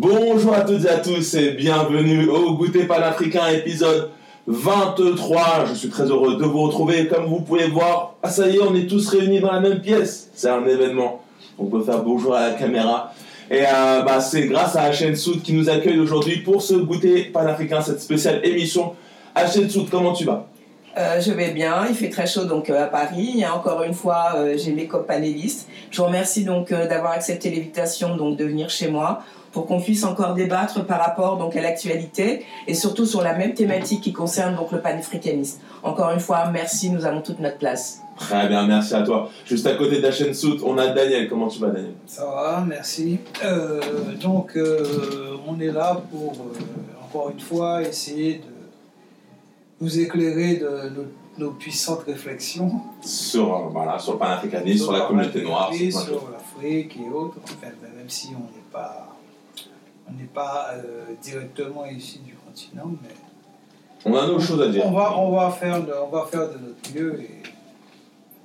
Bonjour à toutes et à tous et bienvenue au Goûter panafricain épisode 23. Je suis très heureux de vous retrouver. Comme vous pouvez voir, ah ça y est, on est tous réunis dans la même pièce. C'est un événement. On peut faire bonjour à la caméra. Et euh, bah, c'est grâce à HN Soud qui nous accueille aujourd'hui pour ce Goûter panafricain, cette spéciale émission. HN Soud, comment tu vas? Euh, je vais bien, il fait très chaud donc euh, à Paris. Encore une fois, j'ai mes copanélistes. Je vous remercie donc d'avoir accepté l'invitation de venir chez moi pour qu'on puisse encore débattre par rapport donc à l'actualité et surtout sur la même thématique qui concerne donc le panafricanisme. Encore une fois, merci, nous avons toute notre place. Très bien, merci à toi. Juste à côté d'HN Soud, on a Daniel. Comment tu vas, Daniel? Ça va, merci. Euh, donc, euh, on est là pour, euh, encore une fois, essayer de vous éclairer de, nos- nos puissantes réflexions sur, euh, voilà, sur le panafricanisme, sur la communauté noire. sur sur l'Afrique et autres. Enfin, ben, même si on n'est pas, on n'est pas euh, directement ici du continent, mais On a nos choses à dire. on va, on va faire, de, on va faire de notre mieux et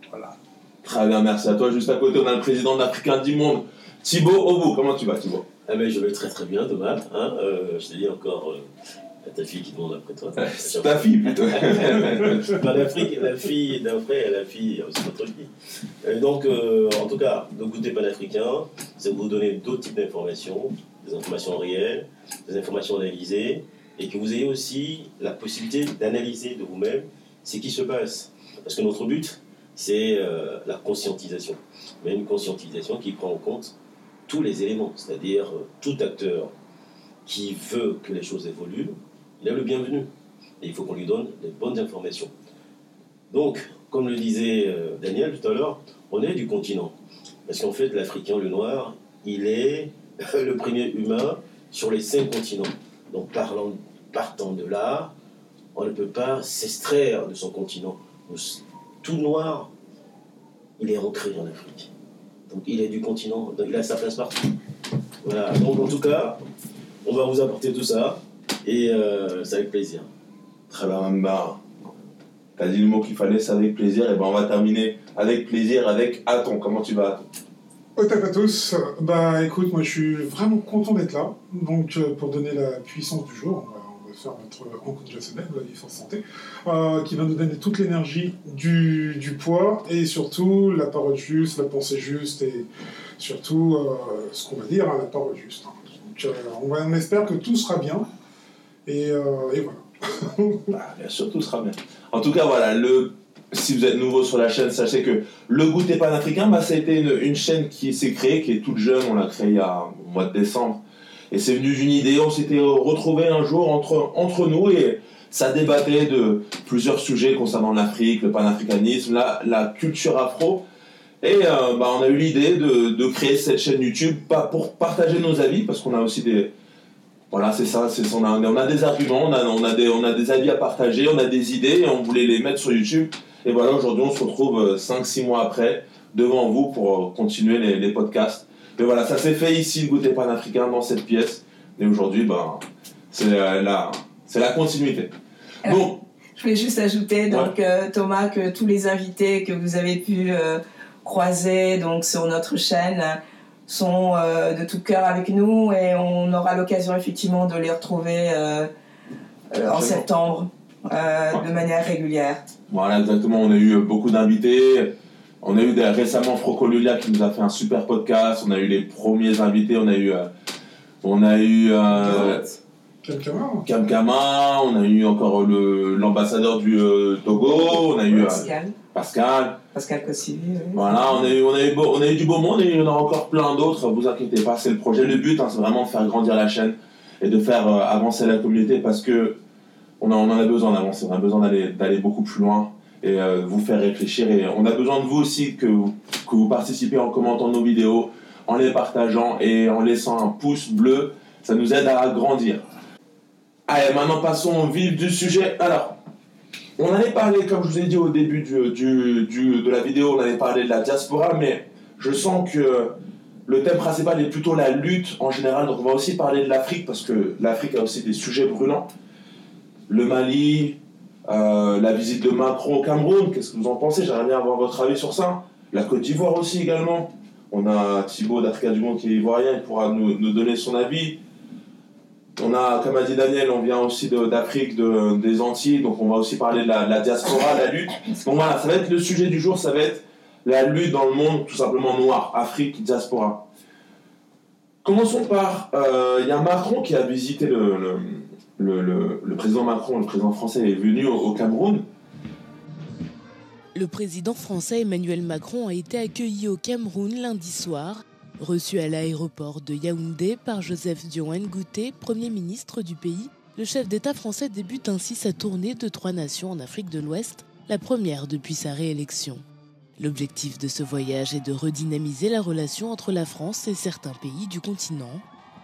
voilà. Très bien, merci à toi. Juste à côté, on a le président de l'Africain du Monde, Thibaut Obu. Comment tu vas, Thibaut? Ah ben je vais très très bien Thomas, hein, euh, je te dis encore euh, à ta fille qui demande après toi. C'est ta fille, plutôt. Pas l'Afrique, la fille d'un frère et la fille, c'est votre fille. Donc euh, en tout cas, le goûter panafricain, c'est vous donner d'autres types d'informations, des informations réelles, des informations analysées, et que vous ayez aussi la possibilité d'analyser de vous-même ce qui se passe. Parce que notre but, c'est euh, la conscientisation. Mais une conscientisation qui prend en compte tous les éléments, c'est-à-dire euh, tout acteur qui veut que les choses évoluent, il est le bienvenu. Et il faut qu'on lui donne les bonnes informations. Donc, comme le disait euh, Daniel tout à l'heure, on est du continent. Parce qu'en fait, l'Africain, le noir, il est le premier humain sur les cinq continents. Donc, parlant, partant de là, on ne peut pas s'extraire de son continent. Tout noir, il est ancré en Afrique. Donc, il est du continent, il a sa place partout. Voilà, donc en tout cas, on va vous apporter tout ça, et euh, c'est avec plaisir. Très bien. T'as dit le mot qu'il fallait, c'est avec plaisir. Et ben, on va terminer avec plaisir avec Aton. Comment tu vas, Au tape à tous. Bah écoute, moi je suis vraiment content d'être là. Donc euh, pour donner la puissance du jour, on va, faire notre rencontre de la semaine, la vie force santé, euh, qui va nous donner toute l'énergie du, poids et surtout la parole juste, la pensée juste et surtout euh, ce qu'on va dire, hein, la parole juste. hein. Donc on, va- espère que tout sera bien. Et, et voilà. Bah, Bien sûr, tout sera bien. En tout cas, voilà, le... si vous êtes nouveau sur la chaîne, sachez que le goûter panafricain, bah, ça a été une, une chaîne qui s'est créée, qui est toute jeune. On l'a créée il y a au mois de décembre. Et c'est venu d'une idée. On s'était retrouvés un jour entre, entre nous et ça débattait de plusieurs sujets concernant l'Afrique, le panafricanisme, la, la culture afro. Et euh, bah, on a eu l'idée de, de créer cette chaîne YouTube, pas pour partager nos avis, parce qu'on a aussi des, voilà, c'est ça, c'est on a, on a des arguments, on a, on, a des, on a des avis à partager, on a des idées et on voulait les mettre sur YouTube. Et voilà, aujourd'hui, on se retrouve 5-6 mois après devant vous pour euh, continuer les, les podcasts. Mais voilà, ça s'est fait ici, le goûter panafricain, dans cette pièce. Et aujourd'hui, ben, c'est la, la- c'est la continuité. Bon, Je voulais juste ajouter donc euh, Thomas que tous les invités que vous avez pu euh, croiser donc sur notre chaîne sont euh, de tout cœur avec nous et on aura l'occasion effectivement de les retrouver euh, euh, en septembre euh, de manière régulière. Voilà, exactement. On a eu beaucoup d'invités. On a eu des- récemment Froco Lulia qui nous a fait un super podcast. On a eu les premiers invités. On a eu, euh, on a eu euh, Quelqu'un hein. Cam Kama. On a eu encore le- l'ambassadeur du euh, Togo. On a eu euh, Pascal, Pascal. Pascal Cossivi. oui. Voilà, on a, eu, on, a eu beau- on a eu du beau monde et il y en a encore plein d'autres. Vous inquiétez pas, c'est le projet. Le but, hein, c'est vraiment de faire grandir la chaîne et de faire euh, avancer la communauté parce que on, a- en a besoin d'avancer. On a besoin d'aller beaucoup plus loin et euh, vous faire réfléchir. Et on a besoin de vous aussi que, vous- participez en commentant nos vidéos, en les partageant et en laissant un pouce bleu. Ça nous aide à grandir. Allez, maintenant passons au vif du sujet. Alors, on allait parler, comme je vous ai dit au début de la vidéo, on allait parler de la diaspora, mais je sens que le thème principal est plutôt la lutte en général. Donc on va aussi parler de l'Afrique, parce que l'Afrique a aussi des sujets brûlants. Le Mali, euh, la visite de Macron au Cameroun, qu'est-ce que vous en pensez? J'aimerais bien avoir votre avis sur ça. La Côte d'Ivoire aussi également. On a Thibaut du Monde qui est ivoirien, il pourra nous, nous donner son avis. on a, comme a dit Daniel, on vient aussi d'Afrique, de, des Antilles, donc on va aussi parler de la, la diaspora, la lutte. Donc voilà, ça va être le sujet du jour, ça va être la lutte dans le monde, tout simplement noir, Afrique, diaspora. Commençons par, euh, il y a Macron qui a visité le, le, président Macron, le président français est venu au Cameroun. Le président français Emmanuel Macron a été accueilli au Cameroun lundi soir Reçu à l'aéroport de Yaoundé par Joseph Dion Ngouté, Premier ministre du pays, le chef d'État français débute ainsi sa tournée de trois nations en Afrique de l'Ouest, la première depuis sa réélection. L'objectif de ce voyage est de redynamiser la relation entre la France et certains pays du continent.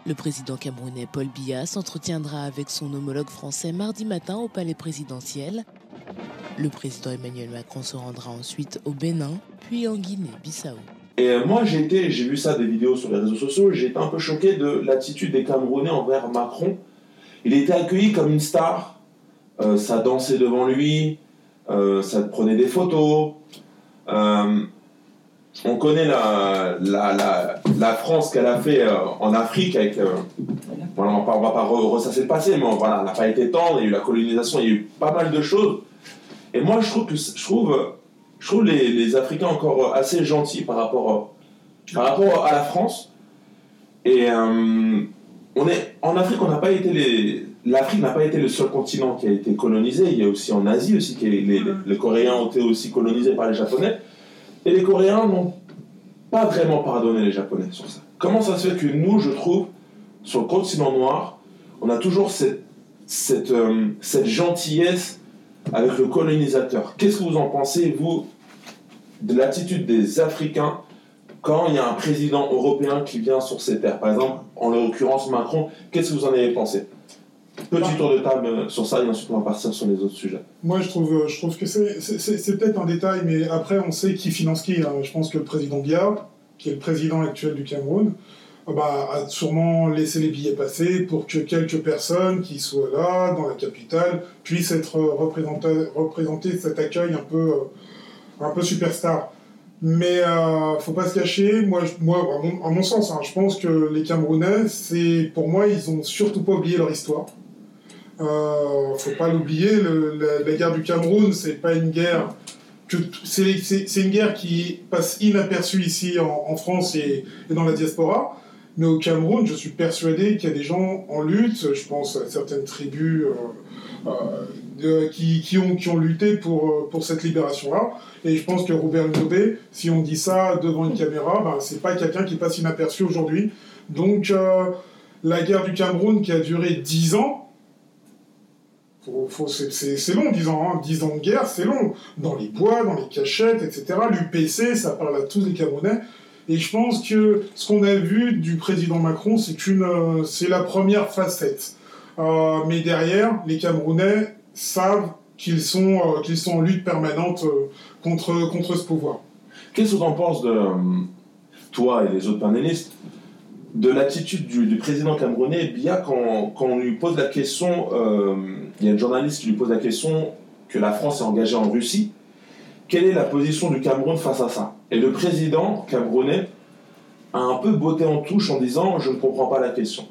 Le président camerounais Paul Biya s'entretiendra avec son homologue français mardi matin au palais présidentiel. Le président Emmanuel Macron se rendra ensuite au Bénin, puis en Guinée-Bissau. Et moi, j'ai vu ça des vidéos sur les réseaux sociaux, j'ai été un peu choqué de l'attitude des Camerounais envers Macron. Il était accueilli comme une star, euh, ça dansait devant lui, euh, ça prenait des photos. Euh, on connaît la, la, la, la France qu'elle a fait euh, en Afrique avec. Euh, voilà, on ne va pas ressasser le passé, mais voilà, elle n'a pas été tendre, il y a eu la colonisation, il y a eu pas mal de choses. Et moi, je trouve que je trouve je trouve les, les, Africains encore assez gentils par rapport, par rapport à la France. Et euh, on est, en Afrique, on n'a pas été les. L'Afrique n'a pas été le seul continent qui a été colonisé. Il y a aussi en Asie aussi qui les, les, les, Coréens ont été aussi colonisés par les Japonais. Et les Coréens n'ont pas vraiment pardonné les Japonais sur ça. Comment ça se fait que nous, je trouve, sur le continent noir, on a toujours euh, cette gentillesse avec le colonisateur? Qu'est-ce que vous en pensez, vous, de l'attitude des Africains quand il y a un président européen qui vient sur ces terres? Par exemple, en l'occurrence Macron, qu'est-ce que vous en avez pensé? Petit tour de table sur ça et ensuite on va partir sur les autres sujets. Moi je trouve, je trouve que c'est peut-être un détail, mais après on sait qui finance qui. Hein. Je pense que le président Biya, qui est le président actuel du Cameroun, bah, a sûrement laissé les billets passer pour que quelques personnes qui soient là, dans la capitale, puissent être représentées, représenter cet accueil un peu, un peu superstar. Mais euh, faut pas se cacher, moi, moi à, mon, à mon sens, hein, je pense que les Camerounais, c'est pour moi, ils ont surtout pas oublié leur histoire. Euh, faut pas l'oublier, la, guerre du Cameroun, c'est pas une guerre c'est une guerre qui passe inaperçue ici en, France et, dans la diaspora. Mais au Cameroun, je suis persuadé qu'il y a des gens en lutte, je pense à certaines tribus euh, euh, qui, ont, lutté pour, pour cette libération-là. Et je pense que Robert Nobé, si on dit ça devant une caméra, ben, c'est pas quelqu'un qui passe inaperçu aujourd'hui. Donc, euh, la guerre du Cameroun qui a duré 10 ans, c'est long, 10 ans, hein. 10 ans de guerre, c'est long. Dans les bois, dans les cachettes, etc. L'UPC, ça parle à tous les Camerounais. Et je pense que ce qu'on a vu du président Macron, c'est c'est la première facette. Euh, mais derrière, les Camerounais savent qu'ils sont, euh, qu'ils sont en lutte permanente euh, contre, ce pouvoir. Qu'est-ce que tu en penses de toi et les autres panélistes? De l'attitude du, président camerounais Biya quand, quand, on lui pose la question, euh, il y a un journaliste qui lui pose la question que la France est engagée en Russie, quelle est la position du Cameroun face à ça? Et le président camerounais a un peu botté en touche en disant je ne comprends pas la question.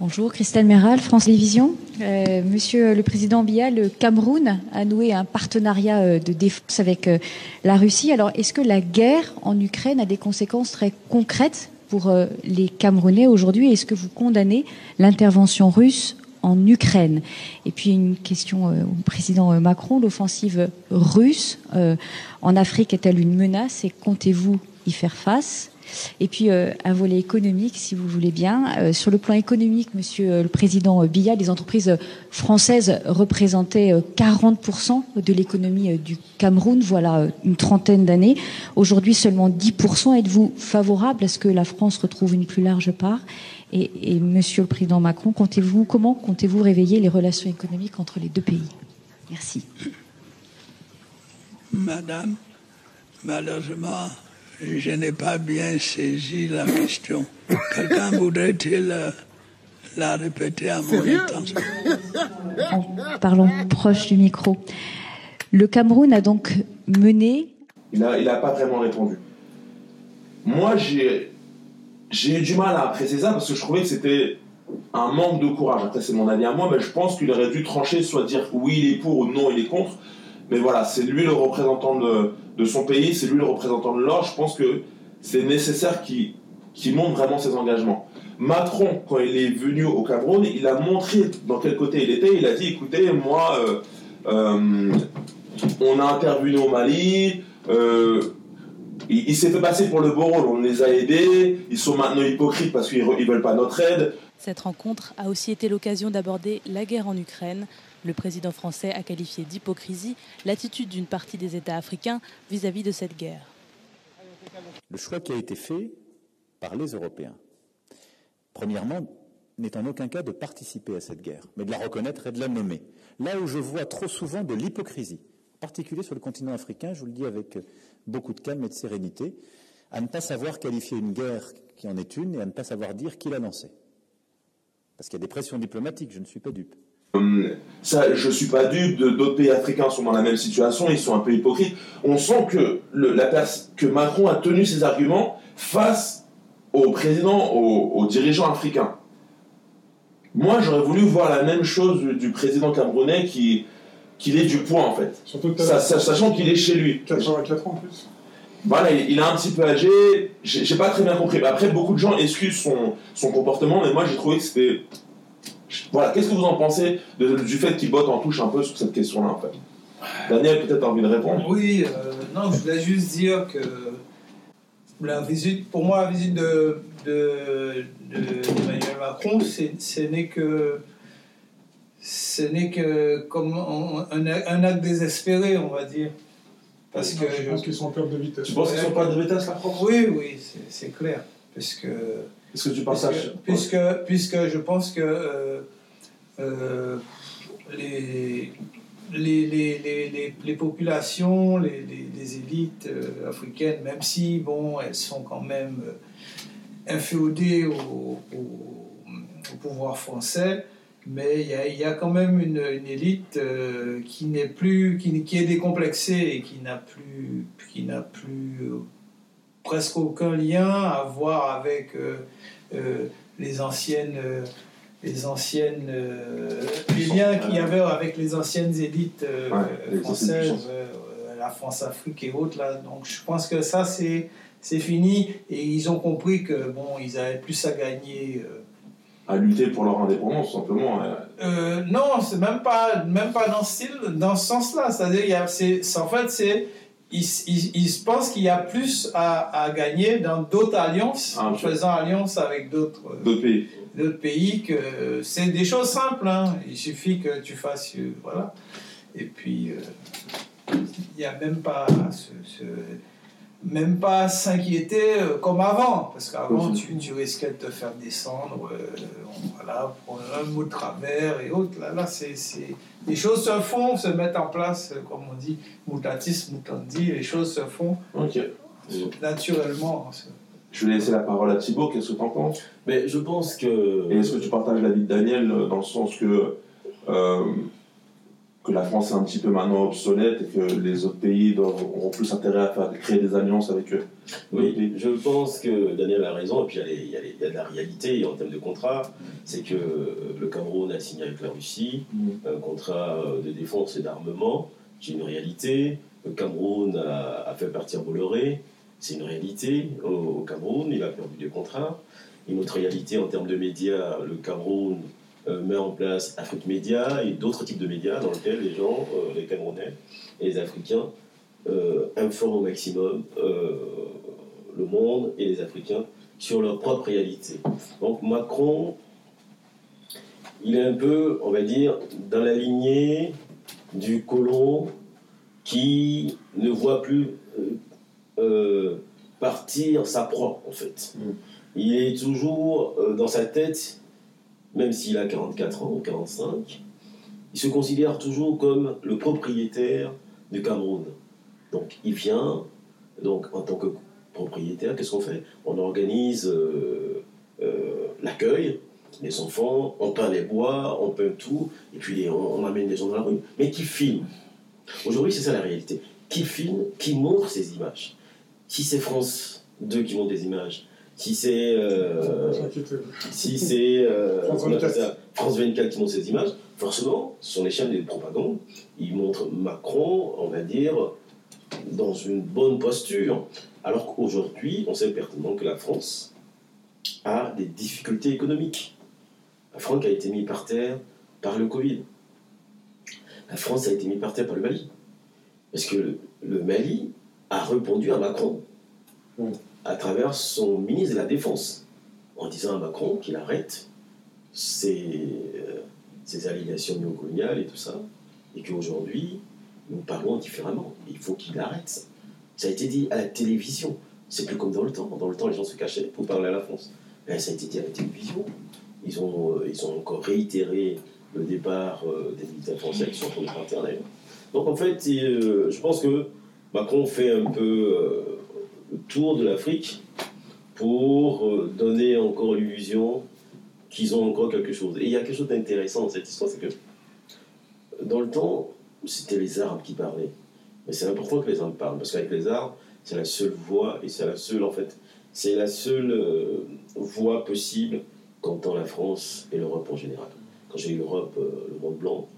Bonjour, Christelle Méral, France Télévisions. Euh, monsieur le Président Biya, le Cameroun a noué un partenariat de défense avec euh, la Russie. Alors, est-ce que la guerre en Ukraine a des conséquences très concrètes? Pour euh, les Camerounais aujourd'hui Est-ce que vous condamnez l'intervention russe en Ukraine? Et puis une question au président Macron, l'offensive russe en Afrique est-elle une menace et comptez-vous y faire face? Et puis euh, un volet économique, si vous voulez bien. Euh, sur le plan économique, Monsieur euh, le Président Biya, les entreprises françaises représentaient 40% de l'économie du Cameroun, voilà une trentaine d'années. Aujourd'hui, seulement 10%. Êtes-vous favorable à ce que la France retrouve une plus large part? Et, et, Monsieur le Président Macron, comptez-vous comment comptez-vous réveiller les relations économiques entre les deux pays? Merci. Madame, malheureusement, je n'ai pas bien saisi la question. Quelqu'un voudrait-il euh, la répéter à mon intention? Parlons proche du micro. Le Cameroun a donc mené. Il n'a il a pas vraiment répondu. Moi, j'ai, j'ai eu du mal à apprécier ça parce que je trouvais que c'était. un manque de courage. Après, c'est mon avis à moi, mais je pense qu'il aurait dû trancher, soit dire oui, il est pour ou non, il est contre. Mais voilà, c'est lui le représentant de, son pays, c'est lui le représentant de l'or. Je pense que c'est nécessaire qu'il qu'il montre vraiment ses engagements. Macron, quand il est venu au Cameroun, il a montré dans quel côté il était. Il a dit écoutez, moi, euh, euh, on a intervenu au Mali. euh, il, il s'est fait passer pour le beau rôle, on les a aidés. Ils sont maintenant hypocrites parce qu'ils ne veulent pas notre aide. Cette rencontre a aussi été l'occasion d'aborder la guerre en Ukraine. Le président français a qualifié d'hypocrisie l'attitude d'une partie des États africains vis-à-vis de cette guerre. Le choix qui a été fait par les Européens, premièrement, n'est en aucun cas de participer à cette guerre, mais de la reconnaître et de la nommer. Là où je vois trop souvent de l'hypocrisie, en particulier sur le continent africain, je vous le dis avec beaucoup de calme et de sérénité, à ne pas savoir qualifier une guerre qui en est une et à ne pas savoir dire qui l'a lancée. Parce qu'il y a des pressions diplomatiques, je ne suis pas dupe. Hum, Ça, je suis pas dupe, d'autres pays africains sont dans la même situation, ils sont un peu hypocrites. On sent que, le- la que Macron a tenu ses arguments face au président, aux, aux dirigeants africains. Moi, j'aurais voulu voir la même chose du, du président camerounais qui qu'il ait du poids en fait. Surtout que Ça- t'as ça- sachant qu'il est chez lui. 84 ans en plus. Voilà, il il est un petit peu âgé, j'ai j'ai pas très bien compris. Après, beaucoup de gens excusent son, son comportement, mais moi j'ai trouvé que c'était. Voilà, qu'est-ce que vous en pensez de- du fait qu'il botte en touche un peu sur cette question-là en fait? Daniel, peut-être a envie de répondre Oui, euh, non, je voulais juste dire que la visite, pour moi, la visite de, de, de- d'Emmanuel Macron, c'est, ce n'est que ce n'est que comme un, un- un acte désespéré, on va dire. Parce que je pense qu'ils sont en perte de vitesse. Tu penses qu'ils sont pas de vitesse la France oui, oui, c'est, c'est clair. Parce que Est-ce que tu partages puisque, puisque je pense que euh, euh, les, les, les, les, populations, les, élites euh, africaines, même si bon, elles sont quand même euh, inféodées au, au, au pouvoir français, mais il y y a quand même une, une élite qui n'est plus, qui, qui est décomplexée et qui n'a plus, qui n'a plus presque aucun lien à voir avec euh, euh, les anciennes, euh, les anciennes, euh, les liens qu'il y avait avec les anciennes élites euh, Ouais, les françaises, euh, la France-Afrique et autres là. Donc je pense que ça c'est c'est fini et ils ont compris que bon ils avaient plus à gagner. euh, À lutter pour leur indépendance, simplement. euh, euh, non, c'est même pas, même pas dans ce style, dans ce sens-là. C'est-à-dire, il y a- c'est, c'est- en fait, c'est, ils, ils, ils pensent qu'il y a plus à, à gagner dans d'autres alliances, Ah, en faisant alliance avec d'autres, euh, pays. d'autres pays. Que c'est des choses simples. hein. Il suffit que tu fasses, euh, voilà. Et puis, euh, il n'y a même pas, ce, ce- même pas s'inquiéter euh, comme avant, parce qu'avant tu, tu risquais de te faire descendre, euh, voilà, pour un mot de travers et autres. Là, là c'est, c'est- les choses se font, se mettent en place, euh, comme on dit, mutatis mutandi, les choses se font naturellement. Je vais laisser la parole à Thibaut, qu'est-ce que tu en penses? Mais je pense que. Et est-ce que tu partages l'avis de Daniel dans le sens que, euh, que la France est un petit peu maintenant obsolète et que les autres pays doivent, auront plus intérêt à faire, créer des alliances avec eux Oui, je pense que Daniel a raison, et puis il y a, y y de la réalité en termes de contrat. C'est que euh, le Cameroun a signé avec la Russie un contrat euh, de défense et d'armement, c'est une réalité. Le Cameroun a, a fait partir Bolloré, c'est une réalité. Au, au Cameroun, il a perdu des contrats. Une autre réalité en termes de médias, le Cameroun met en place Afrique Média et d'autres types de médias dans lesquels les gens, euh, les Camerounais et les Africains, euh, informent au maximum euh, le monde et les Africains sur leur propre réalité. Donc Macron, il est un peu, on va dire, dans la lignée du colon qui ne voit plus euh, euh, partir sa proie, en fait. Mm. Il est toujours euh, dans sa tête, même s'il a 44 ans ou 45, il se considère toujours comme le propriétaire du Cameroun. Donc il vient, donc en tant que propriétaire, qu'est-ce qu'on fait? On organise euh, euh, l'accueil des enfants, on peint les bois, on peint tout, et puis les- on, on amène les gens dans la rue. Mais qui filme? Aujourd'hui, c'est ça la réalité. Qui filme Qui montre ces images? Si c'est France 2 qui montre des images, si c'est euh, si c'est euh, France on appelle 24. ça, France 24 qui montre ces images, forcément, ce sont les chaînes de propagande. Ils montrent Macron, on va dire, dans une bonne posture. Alors qu'aujourd'hui, on sait pertinemment que la France a des difficultés économiques. La France a été mise par terre par le Covid. La France a été mise par terre par le Mali. Parce que le, le Mali a répondu à Macron à travers son ministre de la Défense en disant à Macron qu'il arrête ses, euh, ses allégations néocoloniales et tout ça, et qu'aujourd'hui, nous parlons différemment. Il faut qu'il arrête ça. Ça a été dit à la télévision. C'est plus comme dans le temps. Dans le temps, les gens se cachaient pour parler à la France. Mais ça a été dit à la télévision. Ils ont, euh, ils ont encore réitéré le départ euh, des militaires français qui sont en train de. Donc en fait, je pense que Macron fait un peu tour de l'Afrique pour euh, donner encore l'illusion qu'ils ont encore quelque chose. Et il y a quelque chose d'intéressant dans cette histoire, c'est que dans le temps, c'était les armes qui parlaient. Mais c'est important que les armes parlent, parce qu'avec les armes, c'est la seule voie, et c'est la seule, en fait, c'est la seule euh, voie possible qu'entend la France et l'Europe en général. Quand j'ai eu l'Europe, euh, le monde blanc,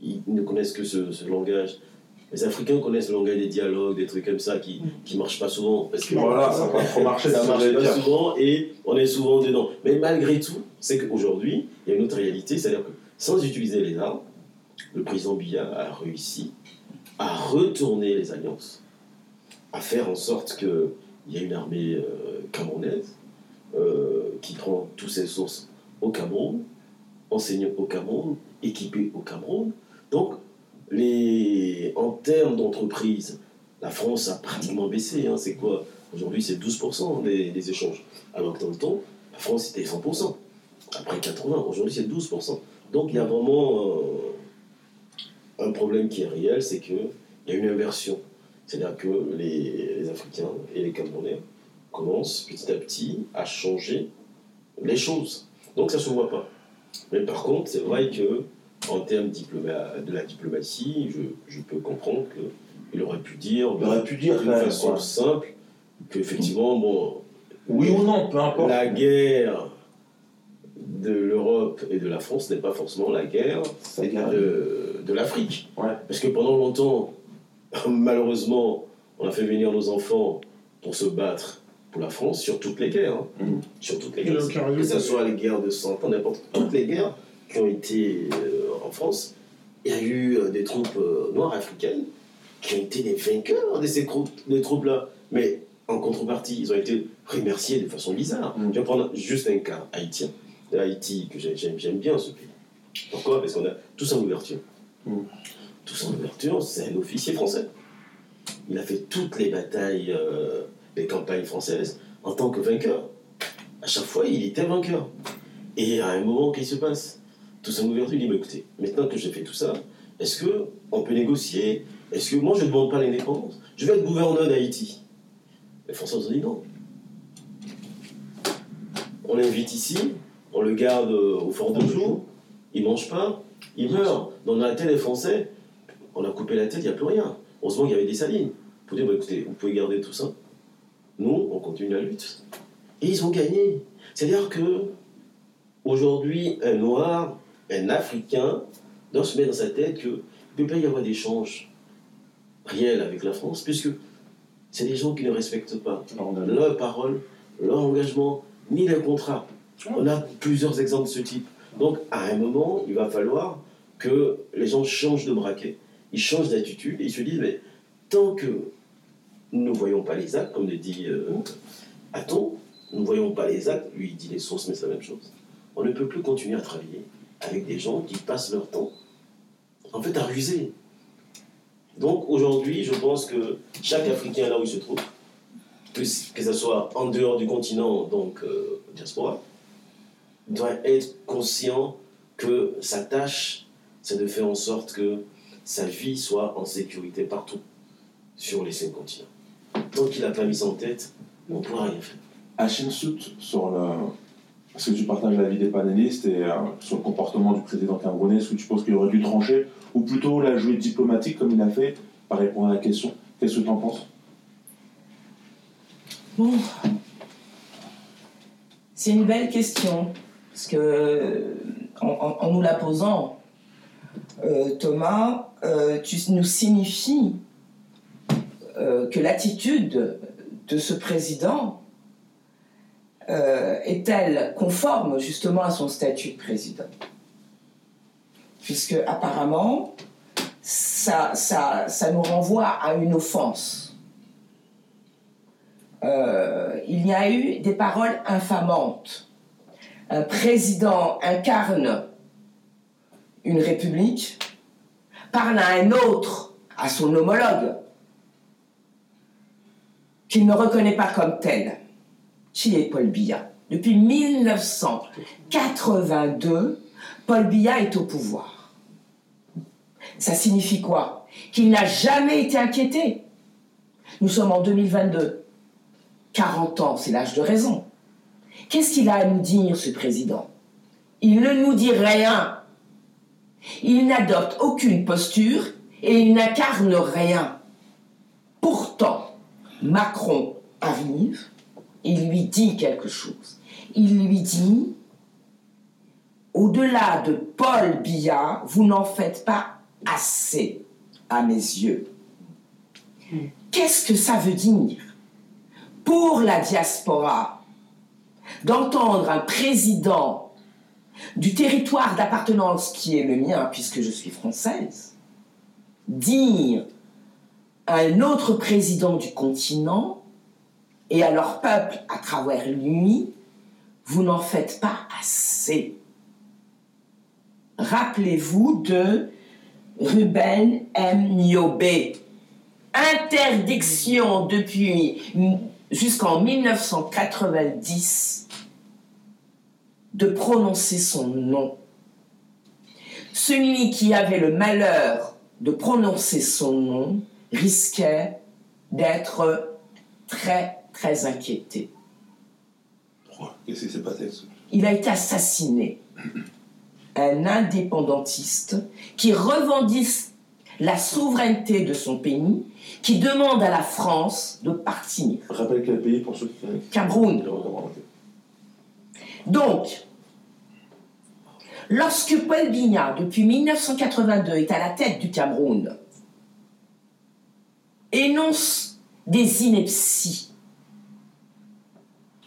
ils ne connaissent que ce langage. Les Africains connaissent le langage des dialogues, des trucs comme ça qui ne marchent pas souvent. Parce que Voilà, ça va pas trop marcher, ça marche pas dire. souvent et on est souvent dedans. Mais malgré tout, c'est qu'aujourd'hui, il y a une autre réalité, c'est-à-dire que sans utiliser les armes, le président Biya a réussi à retourner les alliances, à faire en sorte qu'il y ait une armée euh, camerounaise euh, qui prend toutes ses sources au Cameroun, enseignant au Cameroun, équipé au Cameroun. Donc, les, en termes d'entreprise, la France a pratiquement baissé. hein. C'est quoi? Aujourd'hui, c'est 12% des, échanges. Alors que dans le temps, la France, c'était 100%. Après 80, aujourd'hui, c'est 12%. Donc, il y a vraiment euh, un problème qui est réel, c'est qu'il y a une inversion. C'est-à-dire que les, les Africains et les Camerounais commencent petit à petit à changer les choses. Donc, ça ne se voit pas. Mais par contre, c'est vrai que en termes de la diplomatie, je, je peux comprendre qu'il aurait pu dire, Il aurait pu dire, d'une ouais, façon ouais. simple, qu'effectivement, bon, Oui ou non, peu importe. la guerre de l'Europe et de la France n'est pas forcément la guerre de, de l'Afrique. Ouais. Parce que pendant longtemps, malheureusement, on a fait venir nos enfants pour se battre pour la France sur toutes les guerres. hein. Mhm. Sur toutes les guerres. Que ce soit les guerres de 100 ans, n'importe toutes les guerres qui ont été euh, en France, il y a eu euh, des troupes euh, noires africaines qui ont été des vainqueurs de ces troupes, des troupes-là. Mais en contrepartie, ils ont été remerciés de façon bizarre. Mm. Je vais prendre juste un cas haïtien. Haïti, que j'ai- j'aime bien ce pays. Pourquoi? Parce qu'on a tous en ouverture. Mm. Tous en ouverture, c'est un officier français. Il a fait toutes les batailles, euh, les campagnes françaises en tant que vainqueur. À chaque fois, il était vainqueur. Et à un moment, qu'est-ce qui se passe? Tout en ouverture, il dit, mais écoutez, maintenant que j'ai fait tout ça, est-ce que on peut négocier? Est-ce que moi, je ne demande pas l'indépendance? Je vais être gouverneur d'Haïti. Les Français ont dit non. On l'invite ici, on le garde euh, au fort de jour, il mange pas, il meurt. Dans la tête des Français, on a coupé la tête, il n'y a plus rien. Heureusement qu'il y avait des salines. Pour dire, bah, écoutez, vous pouvez garder tout ça. Nous, on continue la lutte. Et ils ont gagné. C'est-à-dire que aujourd'hui, un noir, un africain, doit se mettre dans sa tête qu'il ne peut pas y avoir d'échange réel avec la France, puisque c'est des gens qui ne respectent pas leur parole, leur engagement, ni les contrats. On a plusieurs exemples de ce type. Donc, à un moment, il va falloir que les gens changent de braquet, ils changent d'attitude, et ils se disent, mais tant que nous ne voyons pas les actes, comme le dit euh, Aton, nous ne voyons pas les actes, lui il dit les sources, mais c'est la même chose. On ne peut plus continuer à travailler avec des gens qui passent leur temps, en fait, à ruser. Donc aujourd'hui, je pense que chaque Africain, là où il se trouve, que, ce soit en dehors du continent, donc euh, diaspora, doit être conscient que sa tâche, c'est de faire en sorte que sa vie soit en sécurité partout sur les cinq continents. Tant qu'il n'a pas mis ça en tête, on ne pourra rien faire. Hachim Sout, sur le. Est-ce que tu partages l'avis des panélistes et euh, sur le comportement du président camerounais Est-ce que tu penses qu'il aurait dû trancher Ou plutôt la jouer diplomatique comme il a fait, par répondre à la question? Qu'est-ce que tu en penses? Bon. C'est une belle question. Parce que, en, nous la posant, euh, Thomas, euh, tu nous signifies euh, que l'attitude de ce président est-elle conforme justement à son statut de président Puisque apparemment, ça, nous renvoie à une offense. il y a eu des paroles infamantes un président incarne une république, parle à un autre, à son homologue, qu'il ne reconnaît pas comme tel. Est Paul Biya Depuis 1982, Paul Biya est au pouvoir. Ça signifie quoi? Qu'il n'a jamais été inquiété. Nous sommes en 2022. 40 ans, c'est l'âge de raison. Qu'est-ce qu'il a à nous dire, ce président? Il ne nous dit rien. Il n'adopte aucune posture et il n'incarne rien. Pourtant, Macron arrive, il lui dit quelque chose. Il lui dit, au-delà de Paul Biya, vous n'en faites pas assez à mes yeux. Qu'est-ce que ça veut dire Pour la diaspora, d'entendre un président du territoire d'appartenance qui est le mien, puisque je suis française, dire à un autre président du continent et à leur peuple à travers lui, vous n'en faites pas assez. Rappelez-vous de Ruben M. Niobé. Interdiction depuis jusqu'en 1990 de prononcer son nom. Celui qui avait le malheur de prononcer son nom risquait d'être très, très inquiété. Qu'est-ce qui s'est passé? Il a été assassiné. Un indépendantiste qui revendique la souveraineté de son pays, qui demande à la France de partir. Rappelle quel pays pour ceux qui Cameroun. Donc, lorsque Paul Biya, depuis 1982, est à la tête du Cameroun, énonce des inepties,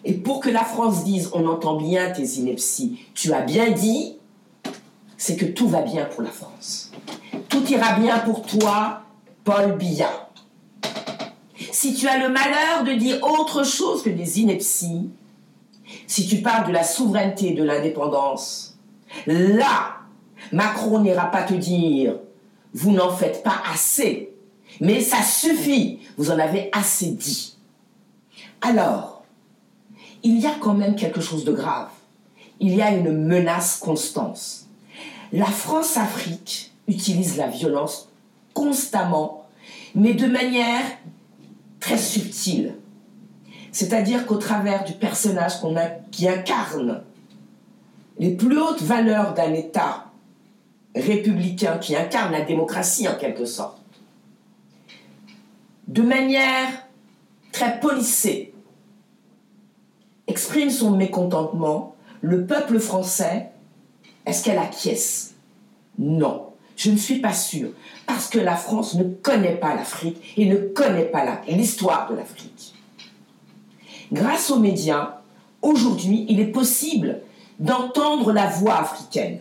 et pour que la France dise on entend bien tes inepties, tu as bien dit, c'est que tout va bien pour la France. Tout ira bien pour toi, Paul Biya. Si tu as le malheur de dire autre chose que des inepties, si tu parles de la souveraineté et de l'indépendance, là, Macron n'ira pas te dire, vous n'en faites pas assez, mais ça suffit, vous en avez assez dit. Alors, il y a quand même quelque chose de grave. Il y a une menace constante. La France-Afrique utilise la violence constamment, mais de manière très subtile. C'est-à-dire qu'au travers du personnage qu'on qui incarne les plus hautes valeurs d'un État républicain, qui incarne la démocratie en quelque sorte, de manière très policée, exprime son mécontentement, le peuple français, est-ce qu'elle acquiesce? Non, je ne suis pas sûre, parce que la France ne connaît pas l'Afrique et ne connaît pas l'histoire de l'Afrique. Grâce aux médias, aujourd'hui, il est possible d'entendre la voix africaine.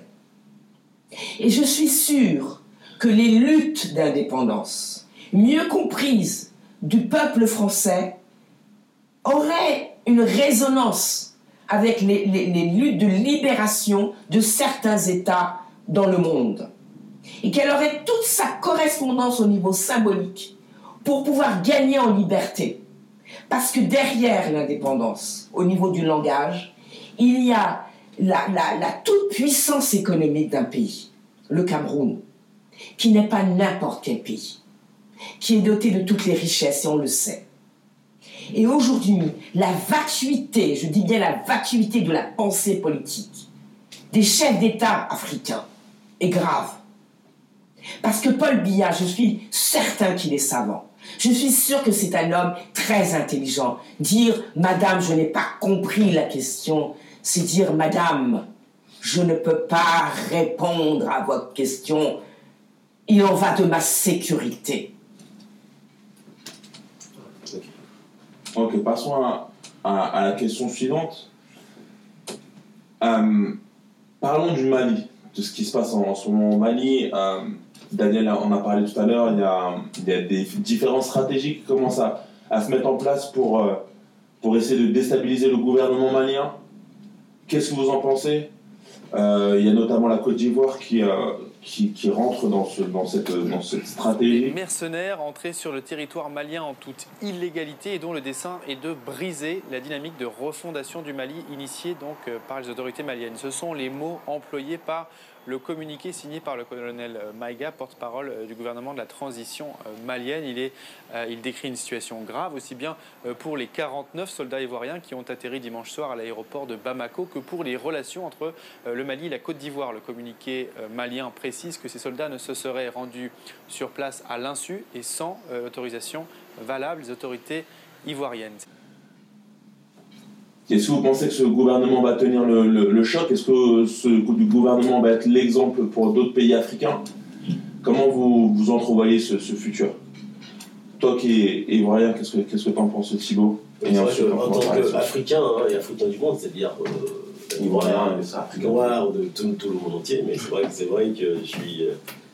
Et je suis sûre que les luttes d'indépendance, mieux comprises du peuple français, auraient une résonance avec les, luttes de libération de certains États dans le monde. Et qu'elle aurait toute sa correspondance au niveau symbolique pour pouvoir gagner en liberté. Parce que derrière l'indépendance, au niveau du langage, il y a la, toute-puissance économique d'un pays, le Cameroun, qui n'est pas n'importe quel pays, qui est doté de toutes les richesses, et on le sait. Et aujourd'hui, la vacuité, je dis bien la vacuité de la pensée politique des chefs d'État africains est grave. Parce que Paul Biya, je suis certain qu'il est savant. Je suis sûre que c'est un homme très intelligent. Dire Madame, je n'ai pas compris la question, c'est dire Madame, je ne peux pas répondre à votre question. Il en va de ma sécurité. Ok, passons à, la question suivante. Euh, parlons du Mali, de ce qui se passe en, ce moment au Mali. Euh, Daniel en a parlé tout à l'heure, il, y a, il y a des différentes stratégies qui commencent à, à se mettre en place pour, euh, pour essayer de déstabiliser le gouvernement malien. Qu'est-ce que vous en pensez? Il y a notamment la Côte d'Ivoire qui, qui, qui, rentre dans, ce, dans, cette, stratégie. Les mercenaires entrés sur le territoire malien en toute illégalité et dont le dessein est de briser la dynamique de refondation du Mali initiée donc par les autorités maliennes. Ce sont les mots employés par le communiqué signé par le colonel euh, Maïga, porte-parole euh, du gouvernement de la transition euh, malienne. Il, décrit une situation grave, aussi bien pour les 49 soldats ivoiriens qui ont atterri dimanche soir à l'aéroport de Bamako que pour les relations entre le Mali et la Côte d'Ivoire. Le communiqué malien précise que ces soldats ne se seraient rendus sur place à l'insu et sans autorisation valable des autorités ivoiriennes. Est-ce que vous pensez que ce gouvernement va tenir le, choc? Est-ce que ce gouvernement va être l'exemple pour d'autres pays africains? Comment vous, vous entrevoyez ce, futur? Toi qui es ivoirien, qu'est-ce que tu en penses, Thibault et En tant qu'Africain hein, et Africain du monde, c'est-à-dire euh, ivoirien, noir de tout, le monde entier, mais c'est vrai, vrai, que je suis,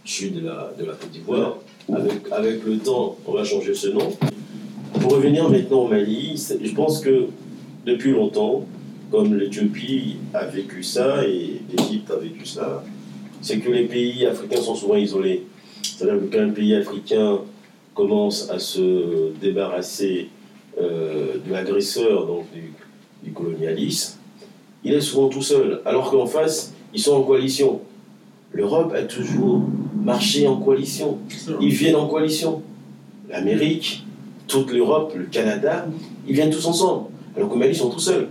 je suis de, la, de la Côte d'Ivoire. Avec, avec le temps, on va changer ce nom. Pour revenir maintenant au Mali, je pense que depuis longtemps, comme l'Éthiopie a vécu ça et l'Égypte a vécu ça, c'est que les pays africains sont souvent isolés. C'est-à-dire que quand un pays africain commence à se débarrasser euh, de l'agresseur, donc du, du, colonialisme, il est souvent tout seul. Alors qu'en face, ils sont en coalition. L'Europe a toujours marché en coalition. Ils viennent en coalition. L'Amérique, toute l'Europe, le Canada, ils viennent tous ensemble. Alors qu'au Mali, ils sont tout seuls.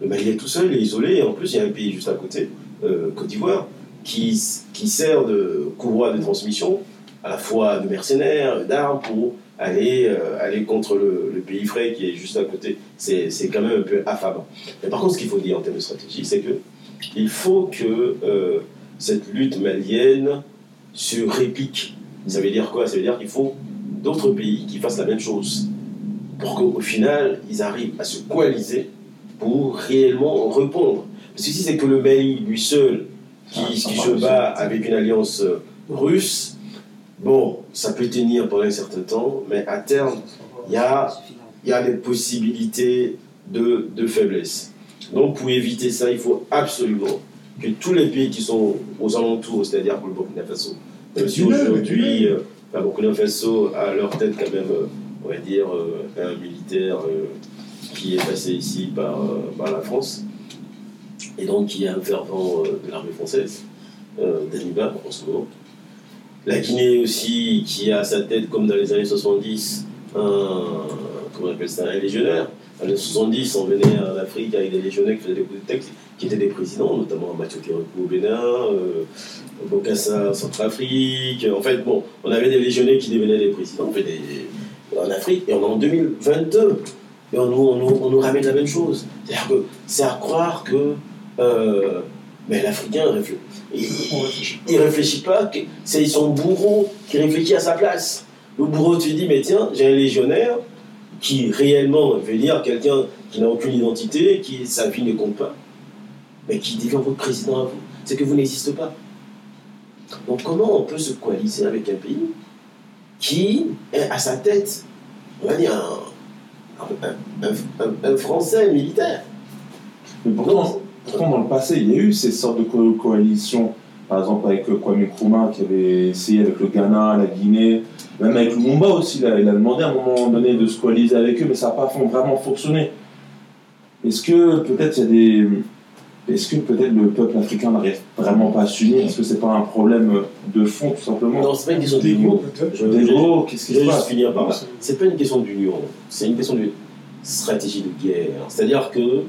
Le Mali est tout seul et isolé, et en plus, il y a un pays juste à côté, euh, Côte d'Ivoire, qui, qui sert de courroie de transmission, à la fois de mercenaires, d'armes, pour aller, euh, aller contre le, pays frais qui est juste à côté. C'est quand même un peu affamant. Mais par contre, ce qu'il faut dire en termes de stratégie, c'est que il faut que euh, cette lutte malienne se réplique. Ça veut dire quoi? Ça veut dire qu'il faut d'autres pays qui fassent la même chose pour qu'au final, ils arrivent à se coaliser pour réellement répondre. Parce que si c'est que le Mali, lui seul, qui, ah, qui se bat avec une alliance euh, russe, bon, ça peut tenir pendant un certain temps, mais à terme, il y a, y a des possibilités de, de faiblesse. Donc pour éviter ça, il faut absolument que tous les pays qui sont aux alentours, c'est-à-dire pour le Burkina Faso, même si aujourd'hui, le euh, Burkina Faso a leur tête quand même euh, on va dire, euh, un militaire euh, qui est passé ici par, euh, par, la France, et donc qui est un fervent de l'armée française, d'Aniba en ce moment. La Guinée aussi, qui a à sa tête, comme dans les années 70, un, comment on appelle ça, un légionnaire. En années 70, on venait en Afrique avec des légionnaires qui faisaient des coups de texte, qui étaient des présidents, notamment Mathieu Kérekou au Bénin, euh, Bokassa en Centrafrique. En fait, bon, on avait des légionnaires qui devenaient des présidents, fait des, en Afrique, et on est en 2022, et on nous, on nous, ramène la même chose. C'est-à-dire que c'est à croire que euh, mais l'Africain, il, ne réfléchit pas, c'est son bourreau qui réfléchit à sa place. Le bourreau te dit, mais tiens, j'ai un légionnaire qui réellement veut dire quelqu'un qui n'a aucune identité, qui sa vie ne compte pas, mais qui devient votre président à vous. C'est que vous n'existez pas. Donc comment on peut se coaliser avec un pays qui est à sa tête, on va dire, un, Français militaire. Mais pourtant, dans le passé, il y a eu ces sortes de coalitions, par exemple avec Kwame Nkrumah qui avait essayé avec le Ghana, la Guinée, même avec le Mumba aussi, il a demandé à un moment donné de se coaliser avec eux, mais ça n'a pas vraiment fonctionné. Est-ce que peut-être il y a des est-ce que peut-être le peuple africain n'arrive vraiment pas à s'unir? Est-ce que c'est pas un problème de fond tout simplement? Non, c'est pas une question d'union. qu'est-ce qui se passe? finir par là. C'est pas une question d'union, c'est une question de stratégie de guerre. C'est-à-dire que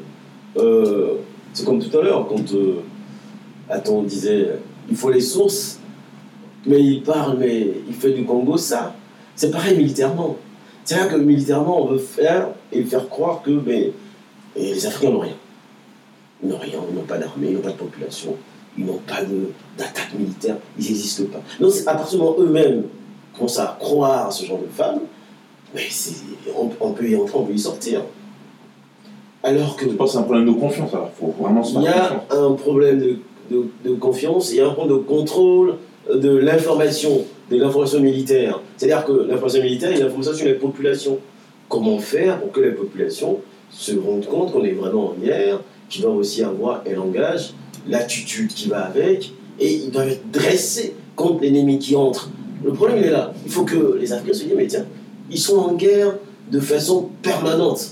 euh, c'est comme tout à l'heure quand euh, disait il faut les sources, mais il parle, mais il fait du Congo ça. C'est pareil militairement. C'est vrai que militairement, on veut faire et faire croire que mais, et les Africains n'ont rien. Ils n'ont rien, ils n'ont pas d'armée, ils n'ont pas de population, ils n'ont pas d'attaque militaire, ils n'existent pas. Donc à partir du moment eux-mêmes commencent à croire à ce genre de femmes, mais on, on, peut y entrer, on peut y sortir. Alors que. Je pense que c'est un problème de confiance, alors faut vraiment se Il y a un problème de, de, de confiance, il y a un problème de contrôle de l'information, de l'information militaire. C'est-à-dire que l'information militaire est l'information sur les populations. Comment faire pour que les populations se rendent compte qu'on est vraiment en guerre, qu'ils doivent aussi avoir un langage, l'attitude qui va avec, et ils doivent être dressés contre l'ennemi qui entre. Le problème, il est là. Il faut que les Africains se disent, mais tiens, ils sont en guerre de façon permanente.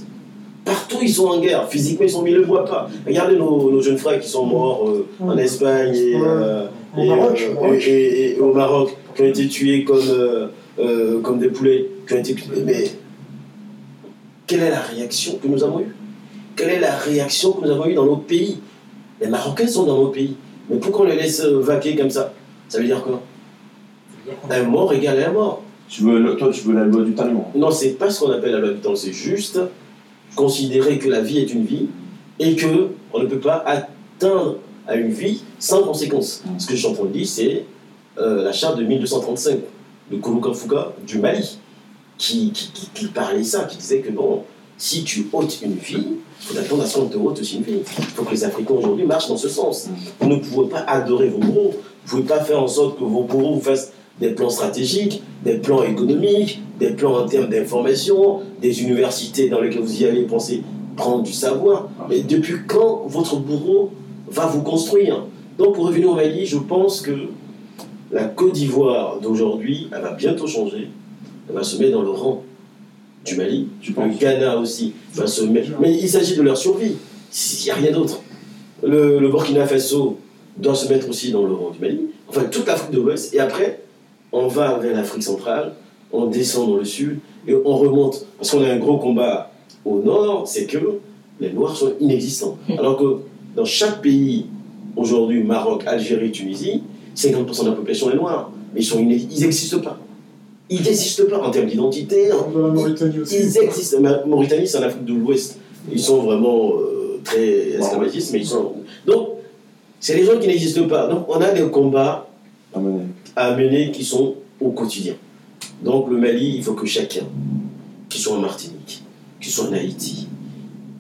Partout, ils sont en guerre. Physiquement, ils sont, ils ne le voient pas. Regardez nos, jeunes frères qui sont morts euh, en Espagne et, euh, euh, et, au Maroc, qui ont été tués comme, comme des poulets. Qui ont été... Mais quelle est la réaction que nous avons eue? Quelle est la réaction que nous avons eue dans nos pays? Les Marocains sont dans nos pays. Mais pourquoi on les laisse vaquer comme ça? Ça veut dire quoi? Un mort égale un mort. Tu veux, toi, tu veux la loi du talion Non, c'est pas ce qu'on appelle la loi du talion, c'est juste considérer que la vie est une vie et que on ne peut pas atteindre à une vie sans conséquence. Mm. Ce que je suis en train de dire, c'est euh, la charte de 1235 de Koulouka du Mali qui, qui, parlait ça, qui disait que non, si tu ôtes une il faut attendre à ce qu'on te aussi une vie. Il faut que les Africains aujourd'hui marchent dans ce sens. Vous ne pouvez pas adorer vos bourreaux, vous ne pouvez pas faire en sorte que vos bourreaux vous fassent des plans stratégiques, des plans économiques, des plans en termes d'information, des universités dans lesquelles vous y allez penser prendre du savoir. Mais depuis quand votre bourreau va vous construire? Donc pour revenir au Mali, je pense que la Côte d'Ivoire d'aujourd'hui, elle va bientôt changer. Elle va se mettre dans le rang du Mali. Le Ghana aussi va se mettre. Mais il s'agit de leur survie. Il n'y a rien d'autre. Le, le Burkina Faso doit se mettre aussi dans le rang du Mali. Enfin, toute l'Afrique de l'Ouest. Et après, on va vers l'Afrique centrale, on descend dans le sud et on remonte. Parce qu'on a un gros combat au nord, c'est que les Noirs sont inexistants. Hmm. Alors que dans chaque pays, aujourd'hui, Maroc, Algérie, Tunisie, 50% de la population est noire. Mais ils n'existent pas. Ils n'existent pas en termes d'identité. la Mauritanie aussi. Ils existent. Mauritanie, c'est en Afrique de l'Ouest. Ils sont vraiment euh, très esclavagistes, mais ils sont. Donc, c'est les gens qui n'existent pas. Donc, on a des combats à mener qui sont au quotidien. Donc le Mali, il faut que chacun, qui soit en Martinique, qui soit en Haïti,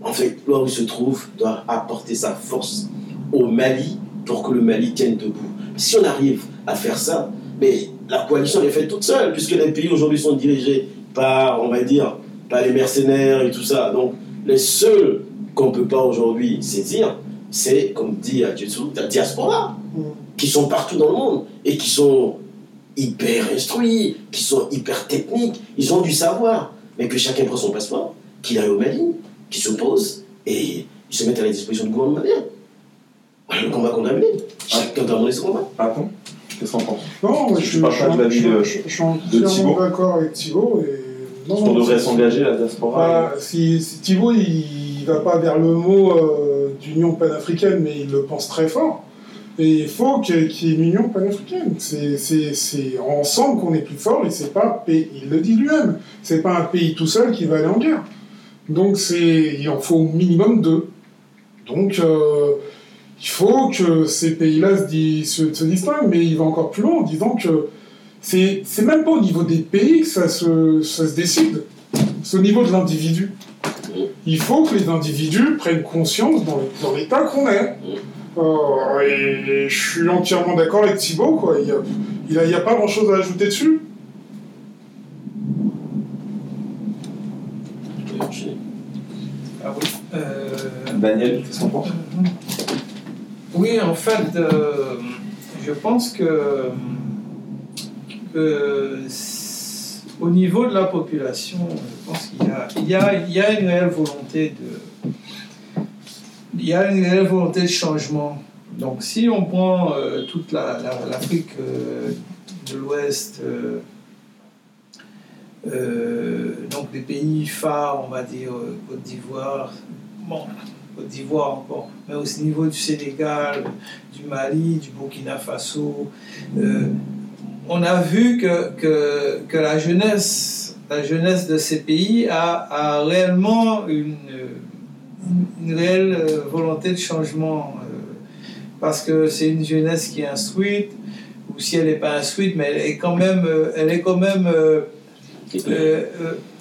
en fait, là où il se trouve, doit apporter sa force au Mali pour que le Mali tienne debout. Si on arrive à faire ça, mais la coalition est faite toute seule, puisque les pays aujourd'hui sont dirigés par, on va dire, par les mercenaires et tout ça. Donc les seuls qu'on ne peut pas aujourd'hui saisir, c'est, comme dit Adjutsu, la diaspora, mm. qui sont partout dans le monde et qui sont hyper instruits, qui sont hyper techniques, ils ont du savoir, mais que chacun prend son passeport, qu'il aille au Mali, qu'il se pose et ils se mettent à la disposition du gouvernement malien. Voilà le combat qu'on a mené. Chacun doit mener ce combat. Attends, qu'est-ce Non, je, suis, je, je, je, suis entièrement d'accord avec Thibault. Et... Non, on devrait s'engager à la diaspora. Bah, si, si, Thibault, il ne va pas vers le mot euh, d'union panafricaine, mais il le pense très fort. Et il faut qu'il y ait une union panafricaine. C'est ensemble qu'on est plus fort et c'est pas, il le dit lui-même, c'est pas un pays tout seul qui va aller en guerre. Donc il en faut au minimum deux. Donc euh, il faut que ces pays-là se, se, distinguent, mais il va encore plus loin en disant que c'est même pas au niveau des pays que ça se, ça se décide, c'est au niveau de l'individu. Il faut que les individus prennent conscience dans l'état qu'on est. Oh, et je suis entièrement d'accord avec Thibaut, quoi. Il n'y a, a, pas grand chose à ajouter dessus. Ah euh, Daniel, qu'est-ce qu'on pense? Oui, en fait, euh, je pense que, au niveau de la population, je pense qu'il y, a, une réelle volonté de il y a une réelle volonté de changement. Donc si on prend euh, toute l'Afrique la, euh, de l'Ouest, donc des pays phares, on va dire Côte d'Ivoire, bon, Côte d'Ivoire encore, mais au niveau du Sénégal, du Mali, du Burkina Faso, on a vu que, que, que, la, jeunesse, la jeunesse de ces pays a, a réellement une, une, réelle volonté de changement. parce que c'est une jeunesse qui est instruite, ou si elle n'est pas instruite, mais elle est quand même, elle est quand même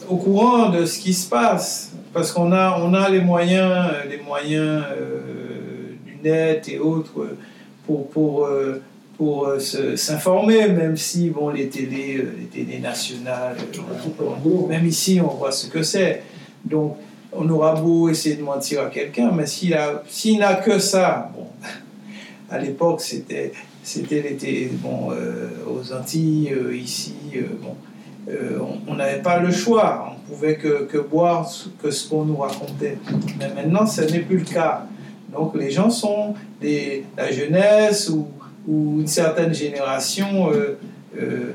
au courant de ce qui se passe. Parce qu'on a, on a les moyens, les moyens du net et autres pour, pour pour euh, s'informer, même si bon, les, télés, euh, les télés nationales, euh, même ici, on voit ce que c'est. Donc, on aura beau essayer de mentir à quelqu'un, mais s'il n'a que ça, bon, à l'époque, c'était c'était bon, aux Antilles, ici, bon, on n'avait pas le choix, on pouvait que, boire que ce qu'on nous racontait. Mais maintenant, ce n'est plus le cas. Donc les gens sont des, la jeunesse ou une certaine génération, euh, euh,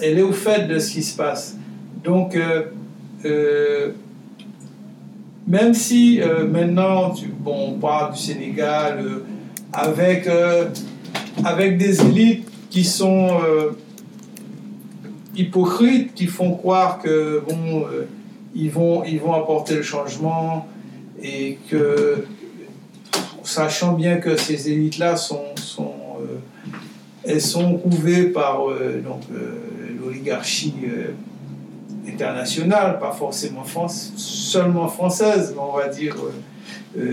elle est au fait de ce qui se passe. Donc, euh, même si maintenant, bon, on parle du Sénégal avec, avec des élites qui sont hypocrites, qui font croire que bon, ils, vont, ils vont apporter le changement et que sachant bien que ces élites-là sont, sont, euh, elles sont couvées par euh, donc, euh, l'oligarchie internationale, pas forcément France, seulement française, mais on va dire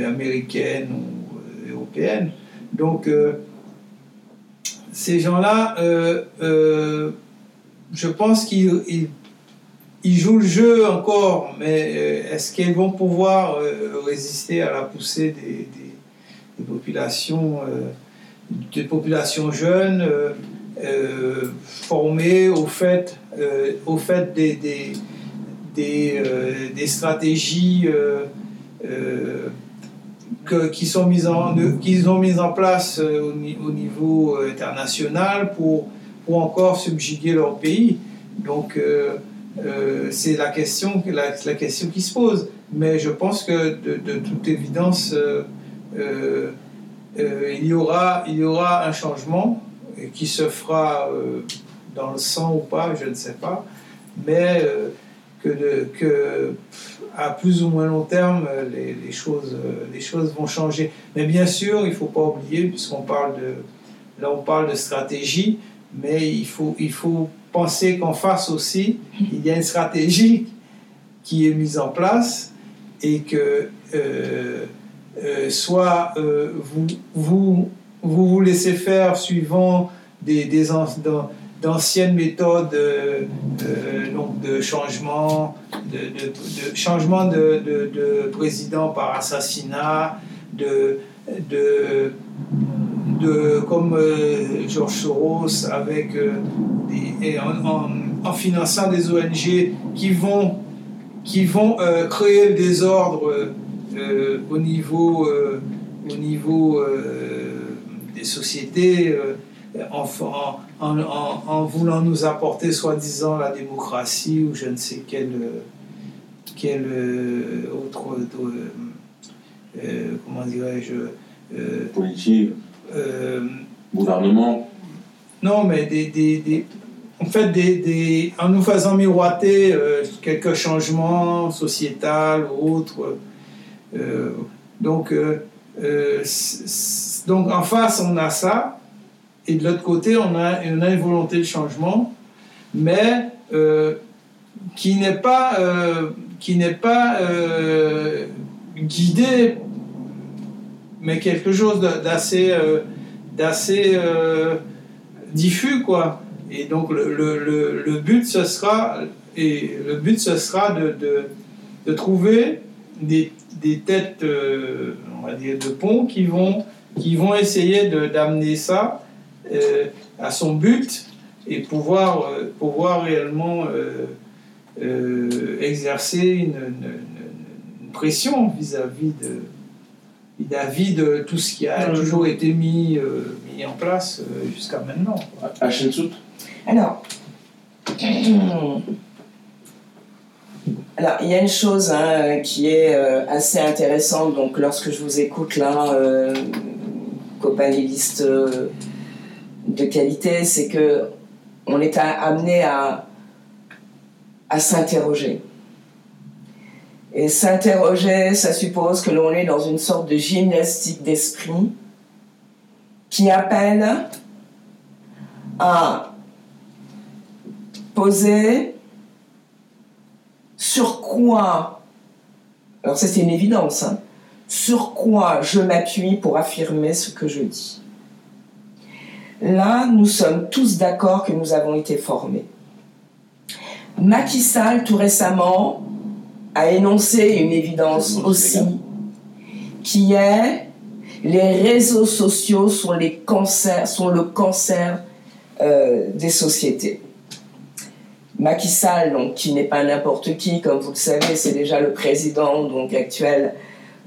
américaine ou européenne. Donc, ces gens-là, je pense qu'ils ils jouent le jeu encore, mais est-ce qu'ils vont pouvoir résister à la poussée des, des populations, euh, des populations jeunes euh, euh, formées au fait, au fait des, des, des, des stratégies que, qui, sont mises en, qu'ils ont mises en place au, au, niveau international pour, pour encore subjuguer leur pays. Donc, c'est la question, la, question qui se pose. Mais je pense que de, toute évidence, euh, euh, il, y aura, il y aura un changement qui se fera euh, dans le sang ou pas, je ne sais pas, mais que, que à plus ou moins long terme, les, les, choses, les choses vont changer. Mais bien sûr, il ne faut pas oublier, puisqu'on parle de, là on parle de stratégie, mais il faut, il faut penser qu'en face aussi, il y a une stratégie qui est mise en place et que euh, soit euh, vous, vous, vous, vous laissez faire suivant des, des d'anciennes méthodes euh, donc de changement, de, de, changement de, de, président par assassinat, de, de, comme George Soros avec des, en, finançant des ONG qui vont, qui vont créer le désordre euh, au niveau, euh, au niveau euh, des sociétés, en, en, voulant nous apporter soi-disant la démocratie ou je ne sais quel autre, comment dirais-je, politique, gouvernement. Non, mais des, des, des en fait, des, des, en nous faisant miroiter quelques changements sociétals ou autres, euh, donc, euh, euh, donc, en face, on a ça, et de l'autre côté, on a, on a une volonté de changement, mais qui n'est pas, qui n'est pas guidé, mais quelque chose d'assez d'assez diffus, quoi. Et donc le, le, le, but ce sera et le but ce sera de, de, de trouver des, des têtes, euh, on va dire, de pont qui vont, qui vont essayer d'amener ça euh, à son but et pouvoir, euh, pouvoir réellement exercer une, pression vis-à-vis de vis de tout ce qui a toujours été mis, mis en place jusqu'à maintenant. À Alors, Alors, il y a une chose hein, qui est euh, assez intéressante. Donc, lorsque je vous écoute là, euh, copanéliste euh, de qualité, c'est que on est amené à, à s'interroger. Et s'interroger, ça suppose que l'on est dans une sorte de gymnastique d'esprit qui appelle à poser sur quoi, alors c'est une évidence, hein, sur quoi je m'appuie pour affirmer ce que je dis. Là, nous sommes tous d'accord que nous avons été formés. Macky Sall, tout récemment, a énoncé une évidence aussi, qui est les réseaux sociaux sont, les cancers, sont le cancer euh, des sociétés. Macky Sall, donc, qui n'est pas n'importe qui, comme vous le savez, c'est déjà le président donc, actuel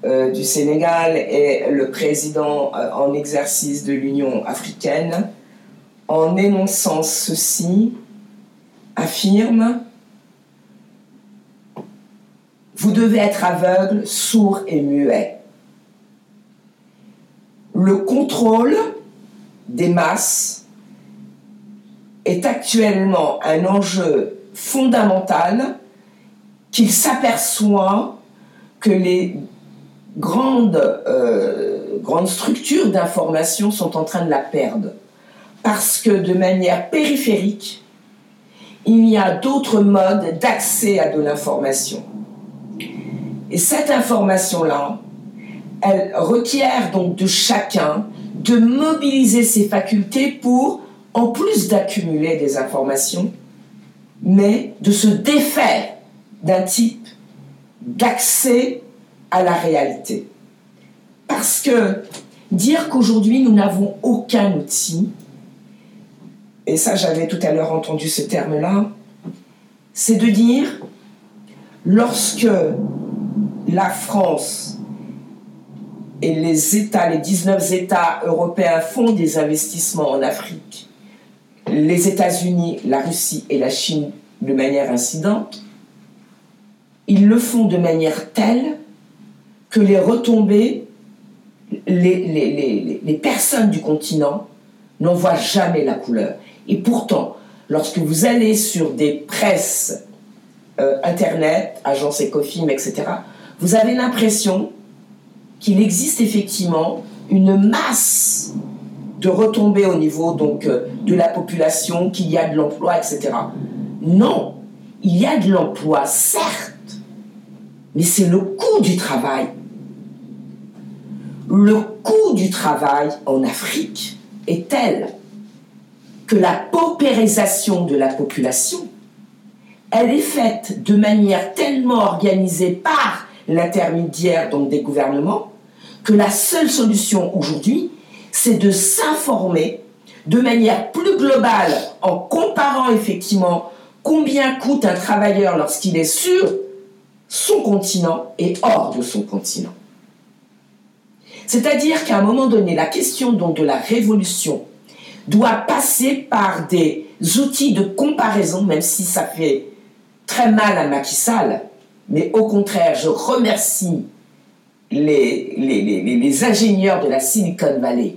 euh, du Sénégal et le président euh, en exercice de l'Union africaine, en énonçant ceci, affirme Vous devez être aveugle, sourd et muet. Le contrôle des masses est actuellement un enjeu fondamental qu'il s'aperçoit que les grandes, euh, grandes structures d'information sont en train de la perdre. Parce que de manière périphérique, il y a d'autres modes d'accès à de l'information. Et cette information-là, elle requiert donc de chacun de mobiliser ses facultés pour, en plus d'accumuler des informations, mais de se défaire d'un type d'accès à la réalité. Parce que dire qu'aujourd'hui nous n'avons aucun outil, et ça j'avais tout à l'heure entendu ce terme-là, c'est de dire lorsque la France et les États, les 19 États européens font des investissements en Afrique, les États-Unis, la Russie et la Chine de manière incidente, ils le font de manière telle que les retombées, les, personnes du continent n'en voient jamais la couleur. Et pourtant, lorsque vous allez sur des presses, euh, Internet, agences Ecofim, etc., vous avez l'impression qu'il existe effectivement une masse de retombées au niveau donc euh, de la population, qu'il y a de l'emploi, etc. Non, il y a de l'emploi, certes, mais c'est le coût du travail. Le coût du travail en Afrique est tel que la paupérisation de la population, elle est faite de manière tellement organisée par l'intermédiaire donc des gouvernements, que la seule solution aujourd'hui, c'est de s'informer de manière plus globale en comparant effectivement combien coûte un travailleur lorsqu'il est sur son continent et hors de son continent. C'est-à-dire qu'à un moment donné, la question donc de la révolution doit passer par des outils de comparaison, même si ça fait très mal à Macky Sall, mais au contraire, je remercie les, les, ingénieurs de la Silicon Valley.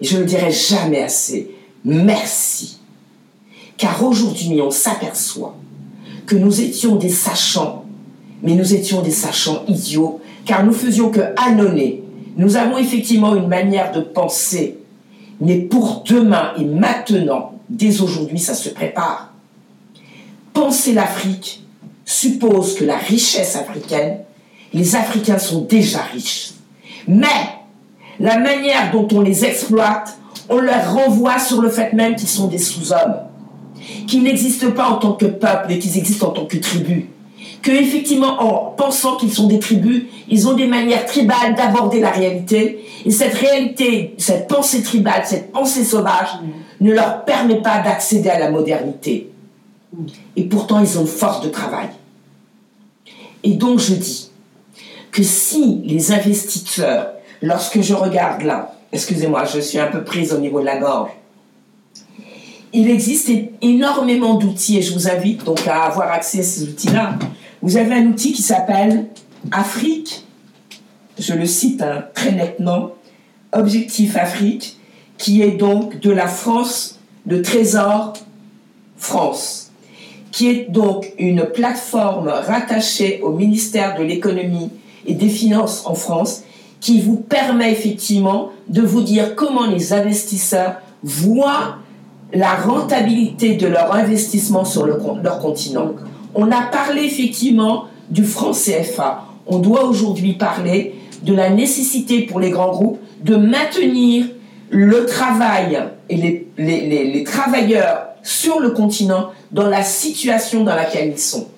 Et je ne le dirai jamais assez. Merci. Car aujourd'hui, on s'aperçoit que nous étions des sachants, mais nous étions des sachants idiots, car nous faisions que annonner. Nous avons effectivement une manière de penser, mais pour demain et maintenant, dès aujourd'hui, ça se prépare. Penser l'Afrique, suppose que la richesse africaine, les Africains sont déjà riches. Mais la manière dont on les exploite, on leur renvoie sur le fait même qu'ils sont des sous-hommes, qu'ils n'existent pas en tant que peuple et qu'ils existent en tant que tribu. Que effectivement, en pensant qu'ils sont des tribus, ils ont des manières tribales d'aborder la réalité. Et cette réalité, cette pensée tribale, cette pensée sauvage, ne leur permet pas d'accéder à la modernité. Et pourtant, ils ont force de travail. Et donc, je dis que si les investisseurs, lorsque je regarde là, excusez-moi, je suis un peu prise au niveau de la gorge, il existe énormément d'outils et je vous invite donc à avoir accès à ces outils-là. Vous avez un outil qui s'appelle Afrique, je le cite hein, très nettement, Objectif Afrique, qui est donc de la France de trésor France, qui est donc une plateforme rattachée au ministère de l'économie et des finances en France, qui vous permet effectivement de vous dire comment les investisseurs voient la rentabilité de leur investissement sur le, leur continent. On a parlé effectivement du franc CFA. On doit aujourd'hui parler de la nécessité pour les grands groupes de maintenir le travail et les, travailleurs sur le continent dans la situation dans laquelle ils sont.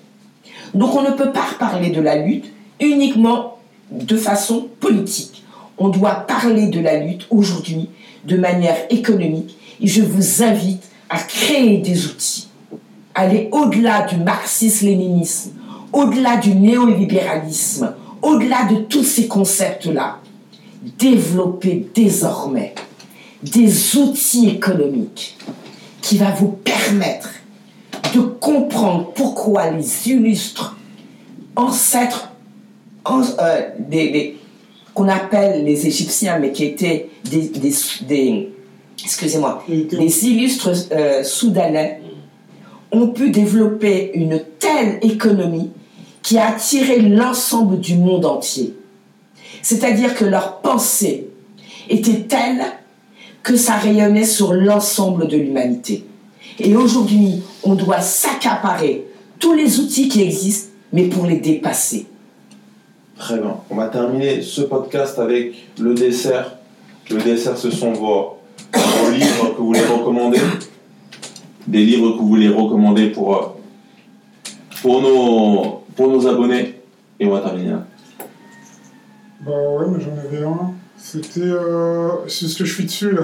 Donc on ne peut pas parler de la lutte uniquement de façon politique. On doit parler de la lutte aujourd'hui de manière économique et je vous invite à créer des outils, aller au-delà du marxisme-léninisme, au-delà du néolibéralisme, au-delà de tous ces concepts-là. Développer désormais des outils économiques qui va vous permettre de comprendre pourquoi les illustres ancêtres euh, des, qu'on appelle les Égyptiens, mais qui étaient des, des, excusez-moi, les illustres euh, soudanais, ont pu développer une telle économie qui a attiré l'ensemble du monde entier. C'est-à-dire que leur pensée était telle que ça rayonnait sur l'ensemble de l'humanité. Et aujourd'hui, on doit s'accaparer tous les outils qui existent, mais pour les dépasser. Très bien. On va terminer ce podcast avec le dessert. Le dessert, ce sont vos, livres que vous voulez recommander. Des livres que vous voulez recommander pour, euh, pour, nos, pour nos abonnés. Et on va terminer là. Bah ouais, mais j'en avais un. C'était. Euh, c'est ce que je suis dessus là.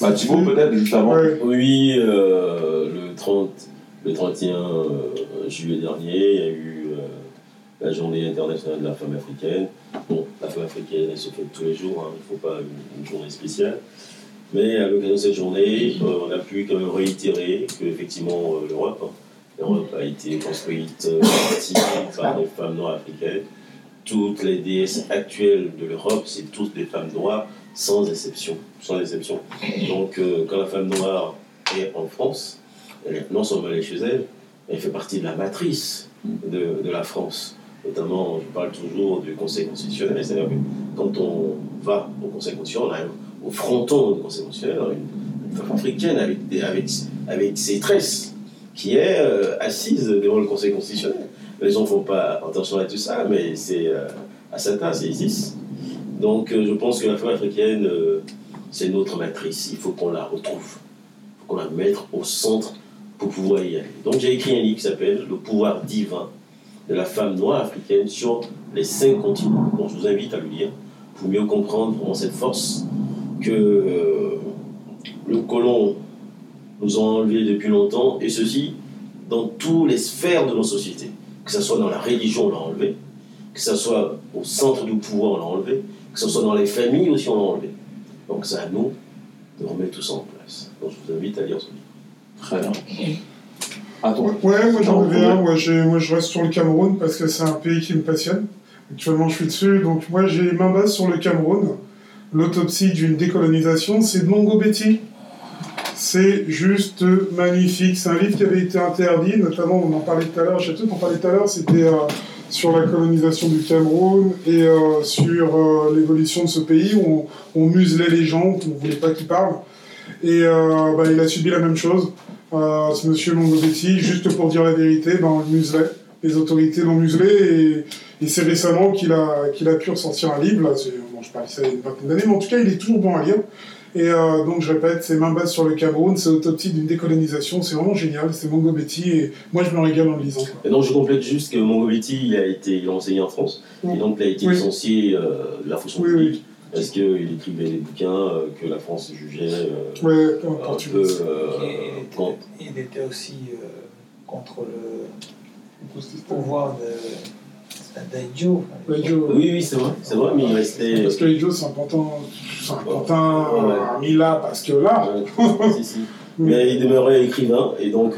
Bah, Thibaut, peut-être, juste avant. Oui, euh, le, 30, le 31 juillet dernier, il y a eu la journée internationale de la femme africaine. Bon, la femme africaine, elle se fait tous les jours, hein, il ne faut pas une, journée spéciale. Mais à l'occasion de cette journée, euh, on a pu quand même réitérer qu'effectivement euh, l'Europe, hein, l'Europe a été construite euh, par des femmes noires africaines. Toutes les déesses actuelles de l'Europe, c'est toutes des femmes noires, sans exception. Sans exception. Donc quand la femme noire est en France, elle, non seulement elle est chez elle, elle fait partie de la matrice de, la France notamment, je parle toujours du Conseil constitutionnel, c'est-à-dire que quand on va au Conseil constitutionnel, on a au fronton du Conseil constitutionnel, une, femme africaine avec ses tresses, qui est euh, assise devant le Conseil constitutionnel. Les gens ne font pas attention à tout ça, mais c'est euh, à Satan, c'est Isis. Donc euh, je pense que la femme africaine, c'est notre matrice, il faut qu'on la retrouve, il faut qu'on la mette au centre pour pouvoir y aller. Donc j'ai écrit un livre qui s'appelle Le pouvoir divin de la femme noire africaine sur les cinq continents. Donc je vous invite à le lire pour mieux comprendre vraiment cette force que euh, le colon nous a enlevé depuis longtemps, et ceci dans toutes les sphères de nos sociétés. Que ce soit dans la religion, on l'a enlevé, que ce soit au centre du pouvoir, on l'a enlevé, que ce soit dans les familles aussi, on l'a enlevé. Donc c'est à nous de remettre tout ça en place. Donc je vous invite à lire ce livre. Très bien. Ouais, moi j'en un. Moi, moi, je reste sur le Cameroun parce que c'est un pays qui me passionne. Actuellement, je suis dessus. Donc, moi, j'ai main basse sur le Cameroun. L'autopsie d'une décolonisation, c'est de Mongo Betty. C'est juste magnifique. C'est un livre qui avait été interdit, notamment, on en parlait tout à l'heure, je sais pas, on parlait tout à l'heure, c'était euh, sur la colonisation du Cameroun et euh, sur euh, l'évolution de ce pays où on, muselait les gens, on ne voulait pas qu'ils parlent. Et bah, il a subi la même chose ce monsieur Mongobetti, juste pour dire la vérité, ben, on le muselait. Les autorités l'ont muselé et, c'est récemment qu'il a, a pu ressortir un livre. Là, je parle ça il y a une vingtaine d'années, mais en tout cas, il est toujours bon à lire. Et euh, donc, je répète, c'est Main basse sur le Cameroun, c'est Autopsie d'une décolonisation, c'est vraiment génial, c'est Mongobetti, et moi je me régale en le lisant. Et donc, je complète juste que Mongobetti, il a, été, il a enseigné en France, et donc il a été licencié euh, de la fonction publique. Est-ce qu'il écrivait des bouquins euh, que la France jugeait euh, ouais, un peu euh, il, était, aussi contre le pouvoir de Oui, oui, c'est vrai, c'est vrai, mais il restait. Parce que c'est un pantin mis là parce que là. si, si. Mais il demeurait écrivain, et donc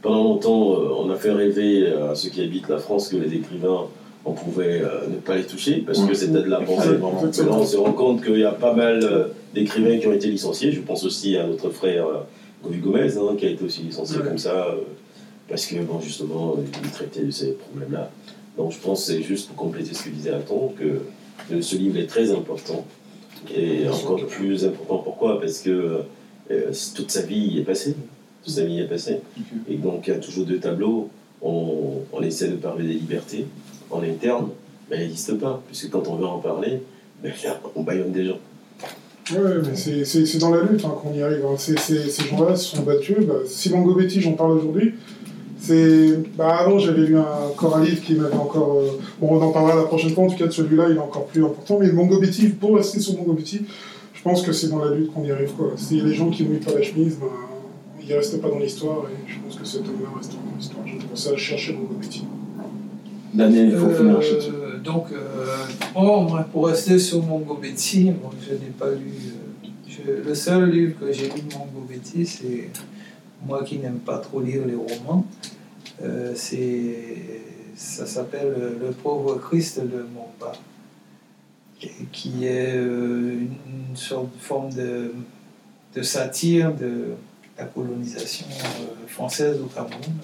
pendant longtemps, on a fait rêver à ceux qui habitent la France que les écrivains on pouvait euh, ne pas les toucher parce que c'était de la pensée. on se rend compte qu'il y a pas mal euh, d'écrivains qui ont été licenciés. Je pense aussi à notre frère euh, Govi Gomez, hein, qui a été aussi licencié Ouais. comme ça, euh, parce que, bon, justement, il traitait de ces problèmes-là. Donc, je pense c'est juste pour compléter ce que disait Aton, que ce livre est très important, et encore plus important. Pourquoi? Parce que euh, toute sa vie y est passée. Toute sa vie y est passée. Et donc, il y a toujours deux tableaux. On, on essaie de parler des libertés en interne, mais elles n'existent pas, puisque quand on veut en parler, ben, on baillonne des gens. Ouais, mais c'est- c'est c'est dans la lutte hein, qu'on y arrive. hein. C'est- c'est- ces gens-là se sont battus. Bah, Simon Gobetti, j'en parle aujourd'hui. C'est bah, avant, j'avais lu un, encore un livre qui m'avait encore. euh, Bon, on en parlera la prochaine fois. En tout cas, de celui-là, il est encore plus important. Mais Mongobetti, pour rester sur Mongobetti, je pense que c'est dans la lutte qu'on y arrive. Quoi. S'il y a des gens qui mouillent pas la chemise, ben, ils ne restent pas dans l'histoire. Et je pense que cet homme-là restera dans l'histoire. J'ai commencé à chercher Mongobetti. Daniel, il faut Euh, finir là-dessus. donc, euh, bon, moi, pour rester sur Mongobetti, bon, je n'ai pas lu. euh, je- le seul livre que j'ai lu de Mongobetti, c'est moi qui n'aime pas trop lire les romans. euh, ça s'appelle euh, Le pauvre Christ de et qui est euh, une, sorte de forme de, de satire de la colonisation euh, française au Cameroun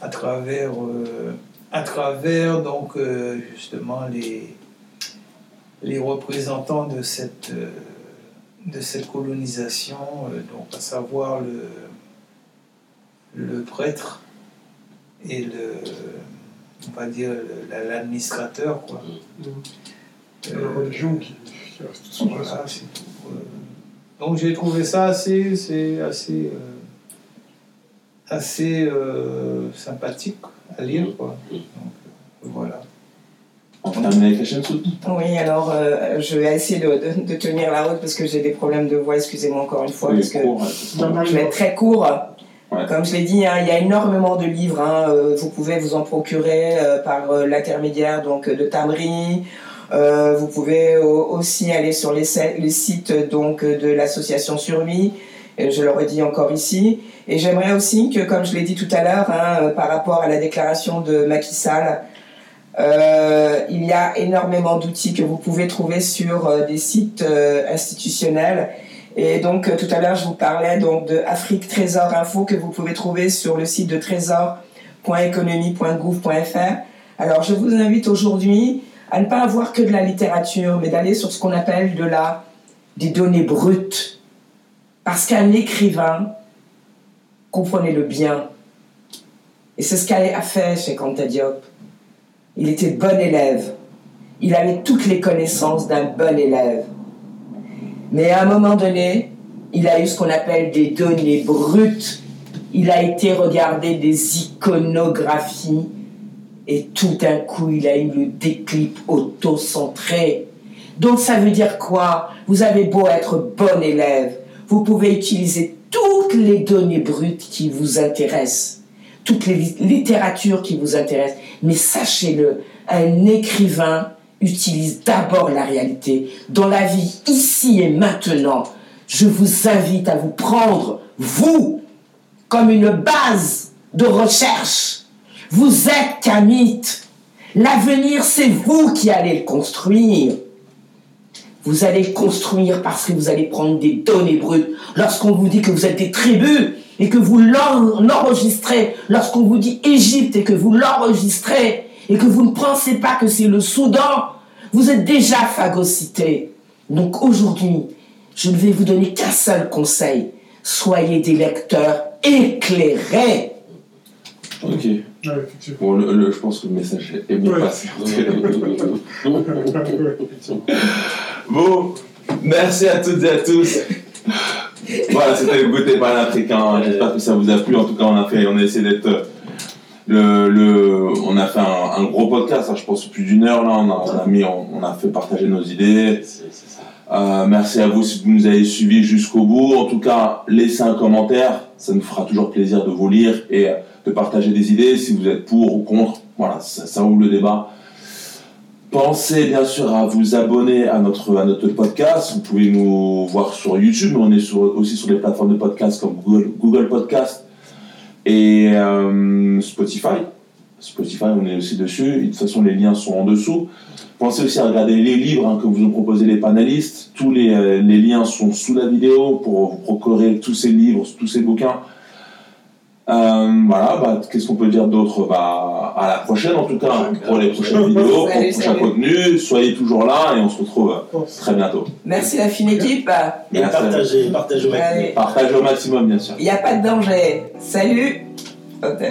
à travers, euh, à travers donc, euh, justement les, les représentants de cette, euh, de cette colonisation, euh, donc à savoir le, le prêtre et le, on va dire, l'administrateur. quoi. La religion qui, Voilà, c'est tout. Euh, Donc j'ai trouvé ça assez, c'est assez, euh, assez euh, sympathique à lire. Quoi. Donc, euh, voilà. On termine avec la chaîne Oui, alors euh, je vais essayer de, de- de tenir la route parce que j'ai des problèmes de voix, excusez-moi encore une fois. Oui, parce que court, ouais. je vais être très court. Comme je l'ai dit, hein, il y a énormément de livres. hein, euh, vous pouvez vous en procurer euh, par euh, l'intermédiaire donc de Tamri. Vous pouvez au- aussi aller sur les, sites donc de l'association Survie. Je le redis encore ici. Et j'aimerais aussi que, comme je l'ai dit tout à l'heure, hein, par rapport à la déclaration de Macky Sall, il y a énormément d'outils que vous pouvez trouver sur des sites institutionnels. Et donc euh, tout à l'heure, je vous parlais donc de Afrique Trésor Info que vous pouvez trouver sur le site de trésor.économie.gouv.fr. Alors je vous invite aujourd'hui à ne pas avoir que de la littérature, mais d'aller sur ce qu'on appelle de la des données brutes. Parce qu'un écrivain, comprenez-le bien, et c'est ce qu'a fait chez Kanta il était bon élève. Il avait toutes les connaissances d'un bon élève. Mais à un moment donné, il a eu ce qu'on appelle des données brutes. Il a été regarder des iconographies et tout d'un coup, il a eu le déclip auto-centré. Donc ça veut dire quoi? Vous avez beau être bon élève, vous pouvez utiliser toutes les données brutes qui vous intéressent, toutes les li- littératures qui vous intéressent. Mais sachez-le, un écrivain utilise d'abord la réalité. Dans la vie, ici et maintenant, je vous invite à vous prendre, vous, comme une base de recherche. Vous êtes mythe. L'avenir, c'est vous qui allez le construire. Vous allez le construire parce que vous allez prendre des données brutes. Lorsqu'on vous dit que vous êtes des tribus et que vous l'en- l'enregistrez, lorsqu'on vous dit Égypte et que vous l'enregistrez et que vous ne pensez pas que c'est le Soudan, vous êtes déjà phagocyté. Donc aujourd'hui, je ne vais vous donner qu'un seul conseil. Soyez des lecteurs éclairés. Ok. Ouais. Bon, le, le- je pense que le message est bien Ouais. passé. Bon, merci à toutes et à tous. voilà, c'était le goûter par l'Africain. J'espère que ça vous a plu. En tout cas, on a fait, on a essayé d'être le, le, on a fait un, un gros podcast. hein, je pense plus d'une heure là. On a, on a mis, on, on a fait partager nos idées. Ça. Euh, merci à vous si vous nous avez suivis jusqu'au bout. En tout cas, laissez un commentaire. Ça nous fera toujours plaisir de vous lire et de partager des idées. Si vous êtes pour ou contre, voilà, ça, ça ouvre le débat. Pensez bien sûr à vous abonner à notre, à notre podcast. Vous pouvez nous voir sur YouTube, mais on est sur- aussi sur les plateformes de podcast comme Google, Google Podcast et euh, Spotify. Spotify, on est aussi dessus. De toute façon, les liens sont en dessous. Pensez aussi à regarder les livres hein, que vous ont proposés les panélistes. Tous les, euh, les liens sont sous la vidéo pour vous procurer tous ces livres, tous ces bouquins. Euh, voilà, bah, qu'est-ce qu'on peut dire d'autre? Bah, À la prochaine en tout cas pour les prochaines vidéos, pour le prochain contenu. Soyez toujours là et on se retrouve très bientôt. Merci la fine équipe. Et partagez, partagez au maximum. Partagez au maximum bien sûr. Il n'y a pas de danger. Salut. Hop.